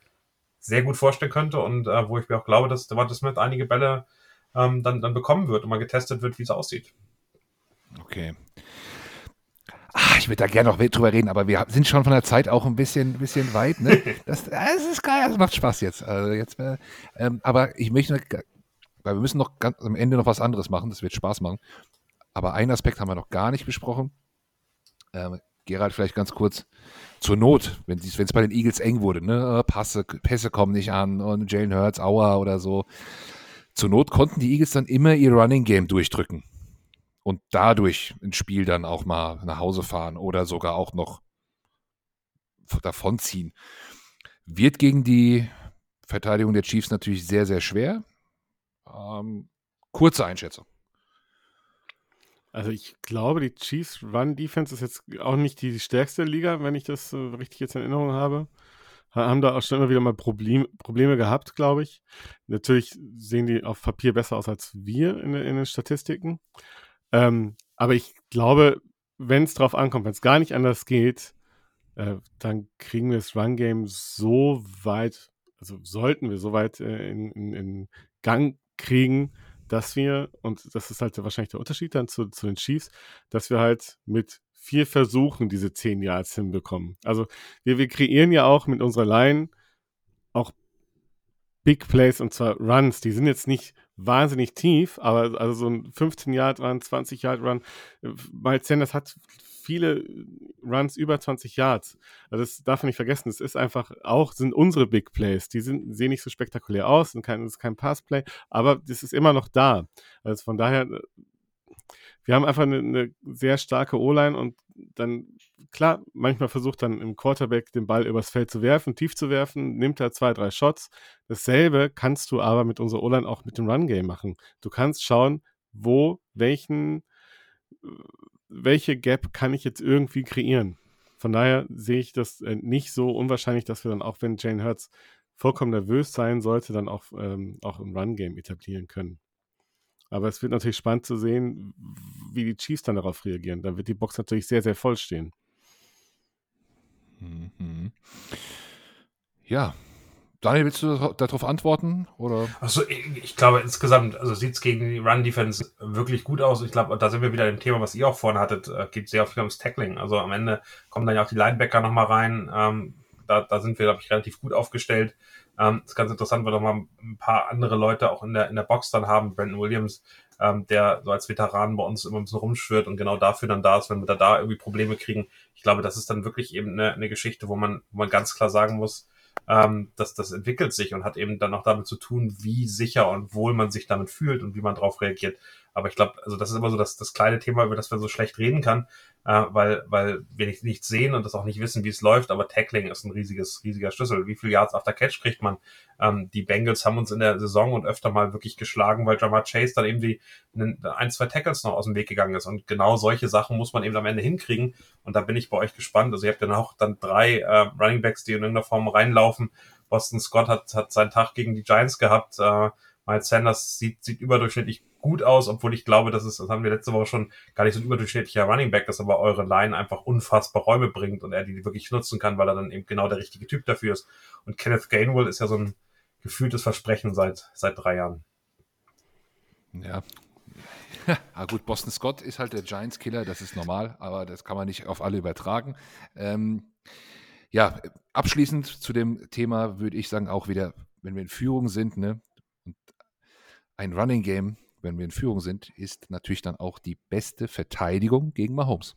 sehr gut vorstellen könnte und äh, wo ich mir auch glaube, dass Devonta Smith einige Bälle ähm, dann, dann bekommen wird und mal getestet wird, wie es aussieht. Okay. Ich würde da gerne noch drüber reden, aber wir sind schon von der Zeit auch ein bisschen, bisschen weit. Ne? (laughs) Das, das ist geil, das macht Spaß jetzt. Also jetzt äh, ähm, aber ich möchte, weil wir müssen noch ganz am Ende noch was anderes machen, das wird Spaß machen. Aber einen Aspekt haben wir noch gar nicht besprochen. Ähm, Gerald, vielleicht ganz kurz zur Not, wenn es bei den Eagles eng wurde, ne? Passe, Pässe kommen nicht an und Jalen Hurts, Aua oder so. Zur Not konnten die Eagles dann immer ihr Running Game durchdrücken und dadurch ein Spiel dann auch mal nach Hause fahren oder sogar auch noch davonziehen. Wird gegen die Verteidigung der Chiefs natürlich sehr, sehr schwer. Ähm, kurze Einschätzung. Also ich glaube, die Chiefs Run Defense ist jetzt auch nicht die stärkste Liga, wenn ich das äh, richtig jetzt in Erinnerung habe. Haben da auch schon immer wieder mal Problem, Probleme gehabt, glaube ich. Natürlich sehen die auf Papier besser aus als wir in, in den Statistiken. Ähm, aber ich glaube, wenn es drauf ankommt, wenn es gar nicht anders geht, äh, dann kriegen wir das Run-Game so weit also sollten wir soweit äh, in, in, in Gang kriegen, dass wir, und das ist halt wahrscheinlich der Unterschied dann zu, zu den Chiefs, dass wir halt mit vier Versuchen diese zehn Yards hinbekommen. Also wir, wir kreieren ja auch mit unserer Line auch Big Plays und zwar Runs. Die sind jetzt nicht wahnsinnig tief, aber also so ein 15 Yard Run, 20 Yard Run. Miles Sanders hat viele Runs über 20 Yards. Also das darf man nicht vergessen. Es ist einfach auch, sind unsere Big Plays. Die sind, sehen nicht so spektakulär aus, sind kein, ist kein Passplay, aber das ist immer noch da. Also von daher, wir haben einfach eine, eine sehr starke O-Line und dann, klar, manchmal versucht dann im Quarterback den Ball übers Feld zu werfen, tief zu werfen, nimmt er zwei, drei Shots. Dasselbe kannst du aber mit unserer O-Line auch mit dem Run-Game machen. Du kannst schauen, wo, welchen, welche Gap kann ich jetzt irgendwie kreieren. Von daher sehe ich das äh, nicht so unwahrscheinlich, dass wir dann auch, wenn Jane Hurts vollkommen nervös sein sollte, dann auch, ähm, auch ein Run-Game etablieren können. Aber es wird natürlich spannend zu sehen, wie die Chiefs dann darauf reagieren. Dann wird die Box natürlich sehr, sehr voll stehen. Mhm. Ja. Daniel, willst du darauf antworten? Oder? Also ich, ich glaube insgesamt, also sieht es gegen die Run-Defense wirklich gut aus. Ich glaube, da sind wir wieder im Thema, was ihr auch vorhin hattet, äh, geht sehr viel ums Tackling. Also am Ende kommen dann ja auch die Linebacker nochmal rein. Ähm, da, da sind wir, glaube ich, relativ gut aufgestellt. Ähm, ist ganz interessant, weil wir mal ein paar andere Leute auch in der, in der Box dann haben. Brandon Williams, ähm, der so als Veteran bei uns immer ein bisschen rumschwirrt und genau dafür dann da ist, wenn wir da, da irgendwie Probleme kriegen. Ich glaube, das ist dann wirklich eben eine, eine Geschichte, wo man, wo man ganz klar sagen muss, ähm, dass das entwickelt sich und hat eben dann auch damit zu tun, wie sicher und wohl man sich damit fühlt und wie man darauf reagiert. Aber ich glaube, also das ist immer so das, das kleine Thema, über das man so schlecht reden kann, äh, weil, weil wir nicht, nichts sehen und das auch nicht wissen, wie es läuft. Aber Tackling ist ein riesiges, riesiger Schlüssel. Wie viel Yards after Catch kriegt man? Ähm, die Bengals haben uns in der Saison und öfter mal wirklich geschlagen, weil Jamar Chase dann eben die ein, zwei Tackles noch aus dem Weg gegangen ist. Und genau solche Sachen muss man eben am Ende hinkriegen. Und da bin ich bei euch gespannt. Also ihr habt ja noch dann drei äh, Running Backs, die in irgendeiner Form reinlaufen. Boston Scott hat, hat seinen Tag gegen die Giants gehabt. Äh, Miles Sanders sieht, sieht überdurchschnittlich gut aus, obwohl ich glaube, dass es, das haben wir letzte Woche schon, gar nicht so ein überdurchschnittlicher Running Back ist, aber eure Line einfach unfassbar Räume bringt und er die wirklich nutzen kann, weil er dann eben genau der richtige Typ dafür ist. Und Kenneth Gainwell ist ja so ein gefühltes Versprechen seit, seit drei Jahren. Ja. (laughs) ah, gut, Boston Scott ist halt der Giants-Killer, das ist normal, aber das kann man nicht auf alle übertragen. Ähm, ja, abschließend zu dem Thema würde ich sagen, auch wieder, wenn wir in Führung sind, ne, ein Running Game wenn wir in Führung sind, ist natürlich dann auch die beste Verteidigung gegen Mahomes.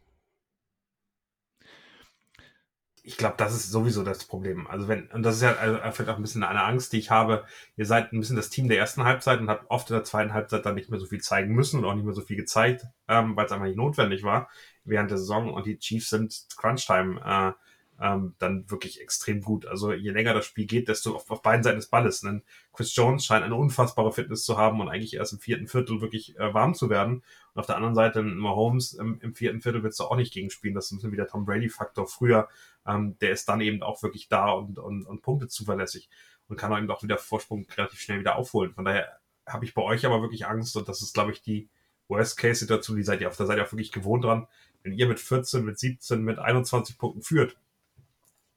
Ich glaube, das ist sowieso das Problem. Also wenn, und das ist ja also vielleicht auch ein bisschen eine Angst, die ich habe. Ihr seid ein bisschen das Team der ersten Halbzeit und habt oft in der zweiten Halbzeit dann nicht mehr so viel zeigen müssen und auch nicht mehr so viel gezeigt, ähm, weil es einfach nicht notwendig war während der Saison. Und die Chiefs sind Crunch-Time. Äh, ähm, dann wirklich extrem gut. Also je länger das Spiel geht, desto auf, auf beiden Seiten des Balles. Denn Chris Jones scheint eine unfassbare Fitness zu haben und eigentlich erst im vierten Viertel wirklich äh, warm zu werden. Und auf der anderen Seite Mahomes im, im vierten Viertel wird du auch nicht gegenspielen. Das ist ein bisschen wie der Tom Brady-Faktor früher. Ähm, der ist dann eben auch wirklich da und, und, und punktet zuverlässig und kann auch eben auch wieder Vorsprung relativ schnell wieder aufholen. Von daher habe ich bei euch aber wirklich Angst und das ist, glaube ich, die Worst-Case-Situation, die seid ihr auf der Seite auch wirklich gewohnt dran. Wenn ihr mit 14, mit 17, mit 21 Punkten führt,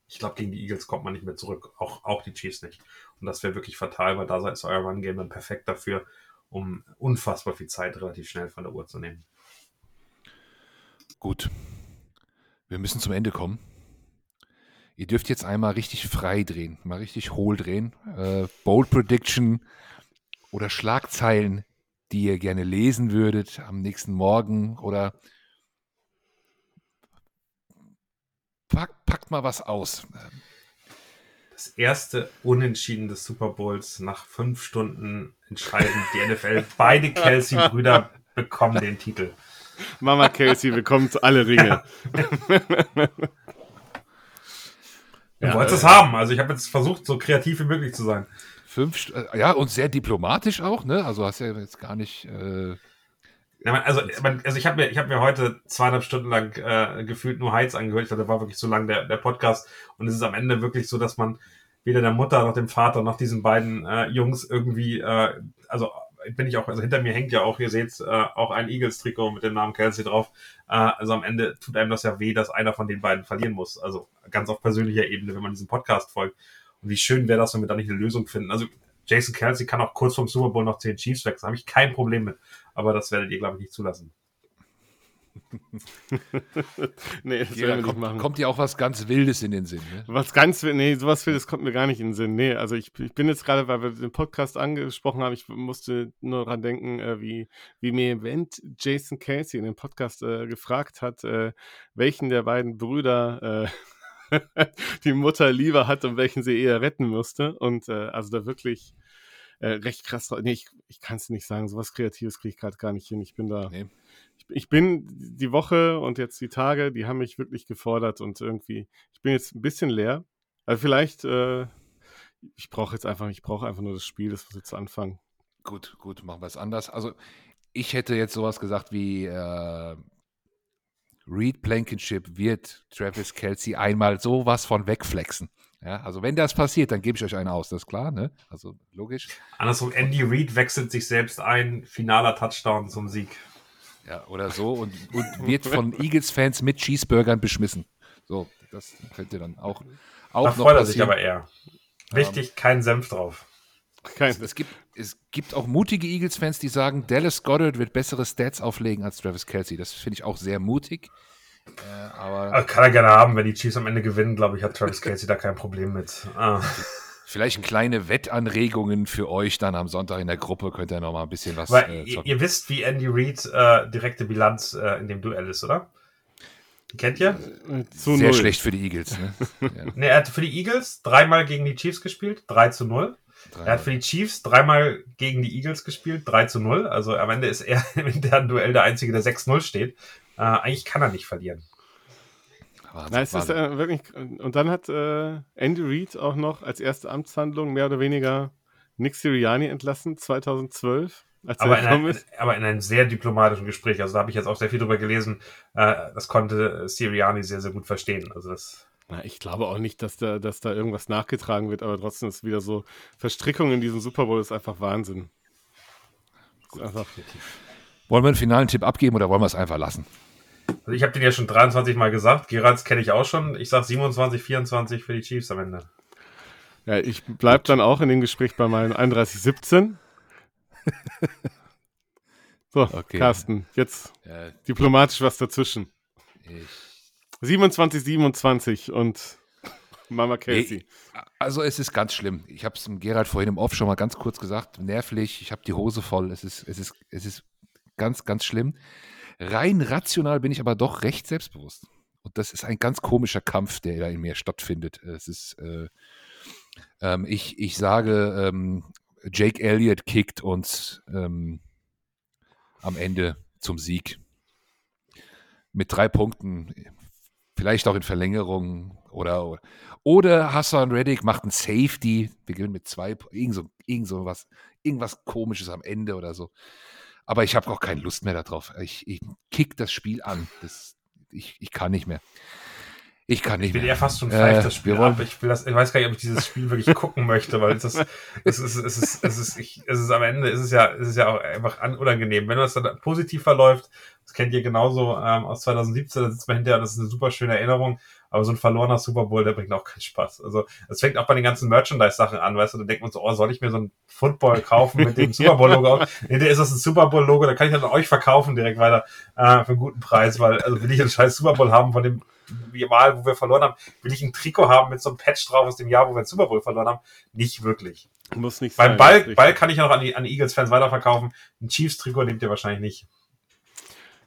ich glaube, gegen die Eagles kommt man nicht mehr zurück. Auch, auch die Chiefs nicht. Und das wäre wirklich fatal, weil da ist euer Run-Game dann perfekt dafür, um unfassbar viel Zeit relativ schnell von der Uhr zu nehmen. Gut. Wir müssen zum Ende kommen. Ihr dürft jetzt einmal richtig frei drehen, mal richtig hohl drehen. Äh, Bold Prediction oder Schlagzeilen, die ihr gerne lesen würdet am nächsten Morgen oder Pack, packt mal was aus. Das erste Unentschieden des Super Bowls nach fünf Stunden entscheidend die NFL. (laughs) Beide Kelsey-Brüder bekommen den Titel. Mama Kelsey bekommt alle Ringe. Du ja, wolltest äh, es haben. Also ich habe jetzt versucht, so kreativ wie möglich zu sein. Fünf, äh, ja, und sehr diplomatisch auch, ne? Also hast ja jetzt gar nicht. Äh, also, also ich habe mir, ich hab mir heute zweieinhalb Stunden lang äh, gefühlt nur Heiz angehört. Ich glaube, der war wirklich so lang der, der Podcast. Und es ist am Ende wirklich so, dass man weder der Mutter noch dem Vater noch diesen beiden äh, Jungs irgendwie, äh, also bin ich auch, also hinter mir hängt ja auch, ihr seht, äh, auch ein Eagles-Trikot mit dem Namen Kelsey drauf. Äh, also am Ende tut einem das ja weh, dass einer von den beiden verlieren muss. Also ganz auf persönlicher Ebene, wenn man diesem Podcast folgt. Und wie schön wäre das, wenn wir da nicht eine Lösung finden. Also Jason Kelsey kann auch kurz vorm Super Bowl noch zu den Chiefs wechseln. Habe ich kein Problem mit. Aber das werdet ihr, glaube ich, nicht zulassen. (laughs) nee, das ja, kommt, machen. kommt dir auch was ganz Wildes in den Sinn. Ne? Was ganz nee, sowas Wildes kommt mir gar nicht in den Sinn. Nee, also ich, ich bin jetzt gerade, weil wir den Podcast angesprochen haben, ich musste nur daran denken, äh, wie, wie mir Event Jason Casey in dem Podcast äh, gefragt hat, äh, welchen der beiden Brüder äh, (laughs) die Mutter lieber hat und welchen sie eher retten musste. Und äh, also da wirklich äh, recht krass. Nee, ich, ich kann es nicht sagen, sowas Kreatives kriege ich gerade gar nicht hin. Ich bin da. Nee ich bin die Woche und jetzt die Tage, die haben mich wirklich gefordert und irgendwie, ich bin jetzt ein bisschen leer. Also vielleicht, äh, ich brauche jetzt einfach, ich brauche einfach nur das Spiel, das muss jetzt anfangen. Gut, gut, machen wir es anders. Also ich hätte jetzt sowas gesagt wie äh, Reed Blankenship wird Travis Kelsey einmal sowas von wegflexen. Ja, also wenn das passiert, dann gebe ich euch einen aus, das ist klar, ne? Also logisch. Andersrum, Andy Reid wechselt sich selbst ein, finaler Touchdown zum Sieg. Ja, oder so und, und wird von Eagles-Fans mit Cheeseburgern beschmissen. So, das könnte dann auch, auch da noch freut er sich aber eher. Wichtig, ähm, kein Senf drauf. Kein. Es, es, gibt, es gibt auch mutige Eagles-Fans, die sagen, Dallas Goddard wird bessere Stats auflegen als Travis Kelsey. Das finde ich auch sehr mutig. Äh, aber also kann er gerne haben, wenn die Chiefs am Ende gewinnen, glaube ich, hat Travis Kelsey da kein Problem mit. Ah. Vielleicht kleine Wettanregungen für euch dann am Sonntag in der Gruppe. Könnt ihr noch mal ein bisschen was Weil, äh, ihr, ihr, wisst, wie Andy Reid äh, direkte Bilanz äh, in dem Duell ist, oder? Kennt ihr? Äh, zu Sehr null. schlecht für die Eagles. Ne? (laughs) ja. nee, er hat für die Eagles dreimal gegen die Chiefs gespielt, 3 zu 0. Er hat für die Chiefs dreimal gegen die Eagles gespielt, 3 zu 0. Also am Ende ist er (laughs) in deren Duell der Einzige, der 6-0 steht. Äh, eigentlich kann er nicht verlieren. Wahnsinn, Nein, es ist äh, wirklich. Und dann hat äh, Andy Reid auch noch als erste Amtshandlung mehr oder weniger Nick Sirianni entlassen, 2012. Aber in, ein, aber in, einem sehr diplomatischen Gespräch. Also da habe ich jetzt auch sehr viel drüber gelesen. Äh, das konnte Sirianni sehr, sehr gut verstehen. Also das. Na, ich glaube auch nicht, dass da, dass da irgendwas nachgetragen wird, aber trotzdem ist wieder so Verstrickung in diesem Super Bowl ist einfach Wahnsinn. Ist einfach wollen wir einen finalen Tipp abgeben oder wollen wir es einfach lassen? Also ich habe den ja schon 23 Mal gesagt. Gerards kenne ich auch schon. Ich sage 27, 24 für die Chiefs am Ende. Ja, ich bleibe dann auch in dem Gespräch bei meinen 31, 17. (laughs) so, okay. Carsten, jetzt ja. diplomatisch was dazwischen. Ich 27, 27 und Mama Casey. Also es ist ganz schlimm. Ich habe es dem Gerald vorhin im Off schon mal ganz kurz gesagt. Nervlich, ich habe die Hose voll. Es ist, es ist, es ist ganz, ganz schlimm. Rein rational bin ich aber doch recht selbstbewusst. Und das ist ein ganz komischer Kampf, der da in mir stattfindet. Es ist, äh, ähm, ich, ich sage, ähm, Jake Elliott kickt uns ähm, am Ende zum Sieg. Mit drei Punkten, vielleicht auch in Verlängerung oder, oder Hassan Reddick macht ein Safety. Wir gewinnen mit zwei, irgend so, irgend so was, irgendwas komisches am Ende oder so. Aber ich habe auch keine Lust mehr darauf. Ich, ich kick das Spiel an. Das, ich, ich kann nicht mehr. Ich kann nicht ich bin mehr. ja fast schon pfeift äh, das Spiel ab. Ich, will das, ich weiß gar nicht, ob ich dieses Spiel wirklich gucken möchte, weil es ist, es ist, es ist, es ist, ich, es ist am Ende, ist es ja, ist es ja auch einfach unangenehm. Wenn das dann positiv verläuft, das kennt ihr genauso ähm, aus 2017, da sitzt man hinterher, das ist eine super schöne Erinnerung. Aber so ein verlorener Super Bowl, der bringt auch keinen Spaß. Also, es fängt auch bei den ganzen Merchandise-Sachen an, weißt du, da denkt man so, oh, soll ich mir so ein Football kaufen mit dem (laughs) Super Bowl-Logo? Hinterher ist das ein Super Bowl-Logo, da kann ich dann euch verkaufen direkt weiter, äh, für einen guten Preis, weil, also will ich einen scheiß Super Bowl haben von dem Mal, wo wir verloren haben, will ich ein Trikot haben mit so einem Patch drauf aus dem Jahr, wo wir den Super Bowl verloren haben? Nicht wirklich. Muss nicht Beim sein. Ball, Ball kann ich ja noch an die, an Eagles-Fans weiterverkaufen. Ein Chiefs-Trikot nehmt ihr wahrscheinlich nicht.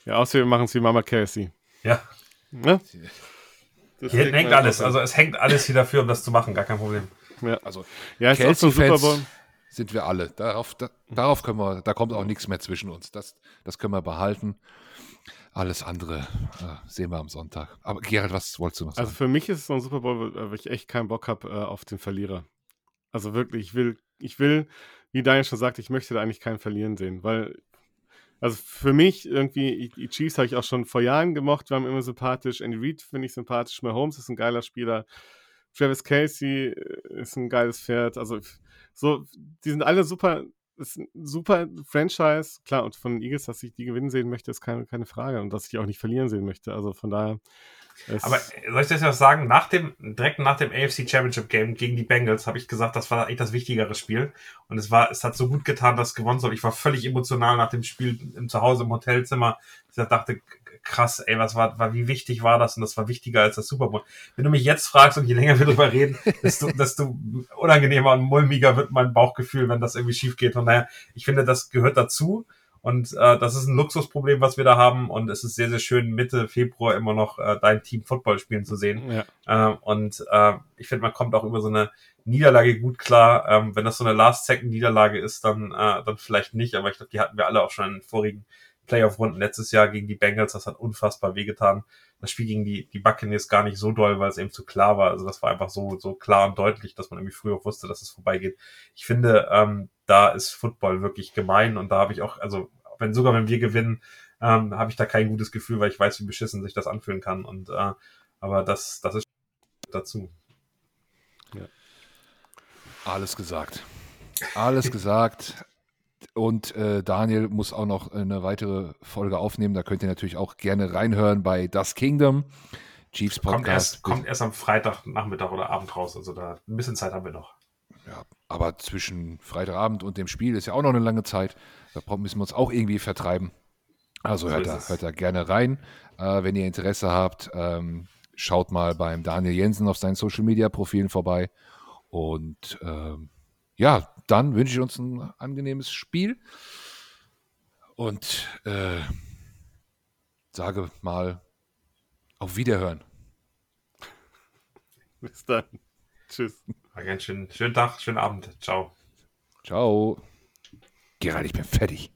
Ja, außer wir machen es wie Mama Casey. Ja. Ne? Hier hängt alles. Also es hängt alles hier dafür, um das zu machen. Gar kein Problem. Ja, also ja, Kelsey-Fans sind wir alle. Darauf, da, darauf können wir, da kommt auch nichts mehr zwischen uns. Das, das können wir behalten. Alles andere äh, sehen wir am Sonntag. Aber Gerald, was wolltest du noch also sagen? Also für mich ist es so ein Super Bowl, wo ich echt keinen Bock habe äh, auf den Verlierer. Also wirklich, ich will, ich will, wie Daniel schon sagt, ich möchte da eigentlich keinen verlieren sehen, weil also für mich irgendwie, die Chiefs habe ich auch schon vor Jahren gemocht, wir haben immer sympathisch. Andy Reid finde ich sympathisch. Mahomes ist ein geiler Spieler. Travis Casey äh, ist ein geiles Pferd. Also so, die sind alle super ist ein super Franchise. Klar, und von den Eagles, dass ich die gewinnen sehen möchte, ist keine, keine Frage. Und dass ich die auch nicht verlieren sehen möchte. Also von daher. Aber soll ich das ja sagen? Nach dem, direkt nach dem AFC Championship Game gegen die Bengals habe ich gesagt, das war echt das wichtigere Spiel. Und es war, es hat so gut getan, dass es gewonnen soll. Ich war völlig emotional nach dem Spiel im Zuhause im Hotelzimmer. Ich dachte, krass, ey, was war, war, wie wichtig war das? Und das war wichtiger als das Super Bowl. Wenn du mich jetzt fragst und je länger wir drüber reden, (laughs) desto, desto unangenehmer und mulmiger wird mein Bauchgefühl, wenn das irgendwie schief geht. Von daher, ich finde, das gehört dazu. Und äh, das ist ein Luxusproblem, was wir da haben. Und es ist sehr, sehr schön, Mitte Februar immer noch äh, dein Team Football spielen zu sehen. Ja. Äh, und äh, ich finde, man kommt auch über so eine Niederlage gut klar. Ähm, wenn das so eine Last-Second-Niederlage ist, dann, äh, dann vielleicht nicht. Aber ich glaube, die hatten wir alle auch schon in vorigen Playoff-Runden letztes Jahr gegen die Bengals, das hat unfassbar wehgetan. Das Spiel gegen die, die Buccaneers gar nicht so doll, weil es eben zu klar war. Also das war einfach so, so klar und deutlich, dass man irgendwie früher wusste, dass es vorbeigeht. Ich finde, ähm, da ist Football wirklich gemein und da habe ich auch, also wenn sogar wenn wir gewinnen, ähm, habe ich da kein gutes Gefühl, weil ich weiß, wie beschissen sich das anfühlen kann. Und äh, aber das, das ist dazu. Ja. Alles gesagt. Alles gesagt. (laughs) Und äh, Daniel muss auch noch eine weitere Folge aufnehmen. Da könnt ihr natürlich auch gerne reinhören bei Das Kingdom. Chiefs Podcast. Kommt erst, kommt erst am Freitag, Nachmittag oder Abend raus. Also da ein bisschen Zeit haben wir noch. Ja, aber zwischen Freitagabend und dem Spiel ist ja auch noch eine lange Zeit. Da müssen wir uns auch irgendwie vertreiben. Also hört, da, hört da gerne rein. Äh, wenn ihr Interesse habt, ähm, schaut mal beim Daniel Jensen auf seinen Social Media Profilen vorbei. Und ähm, ja, dann wünsche ich uns ein angenehmes Spiel und äh, sage mal auf Wiederhören. (laughs) Bis dann. Tschüss. Einen schönen, schönen Tag, schönen Abend. Ciao. Ciao. Gerald, ich bin fertig.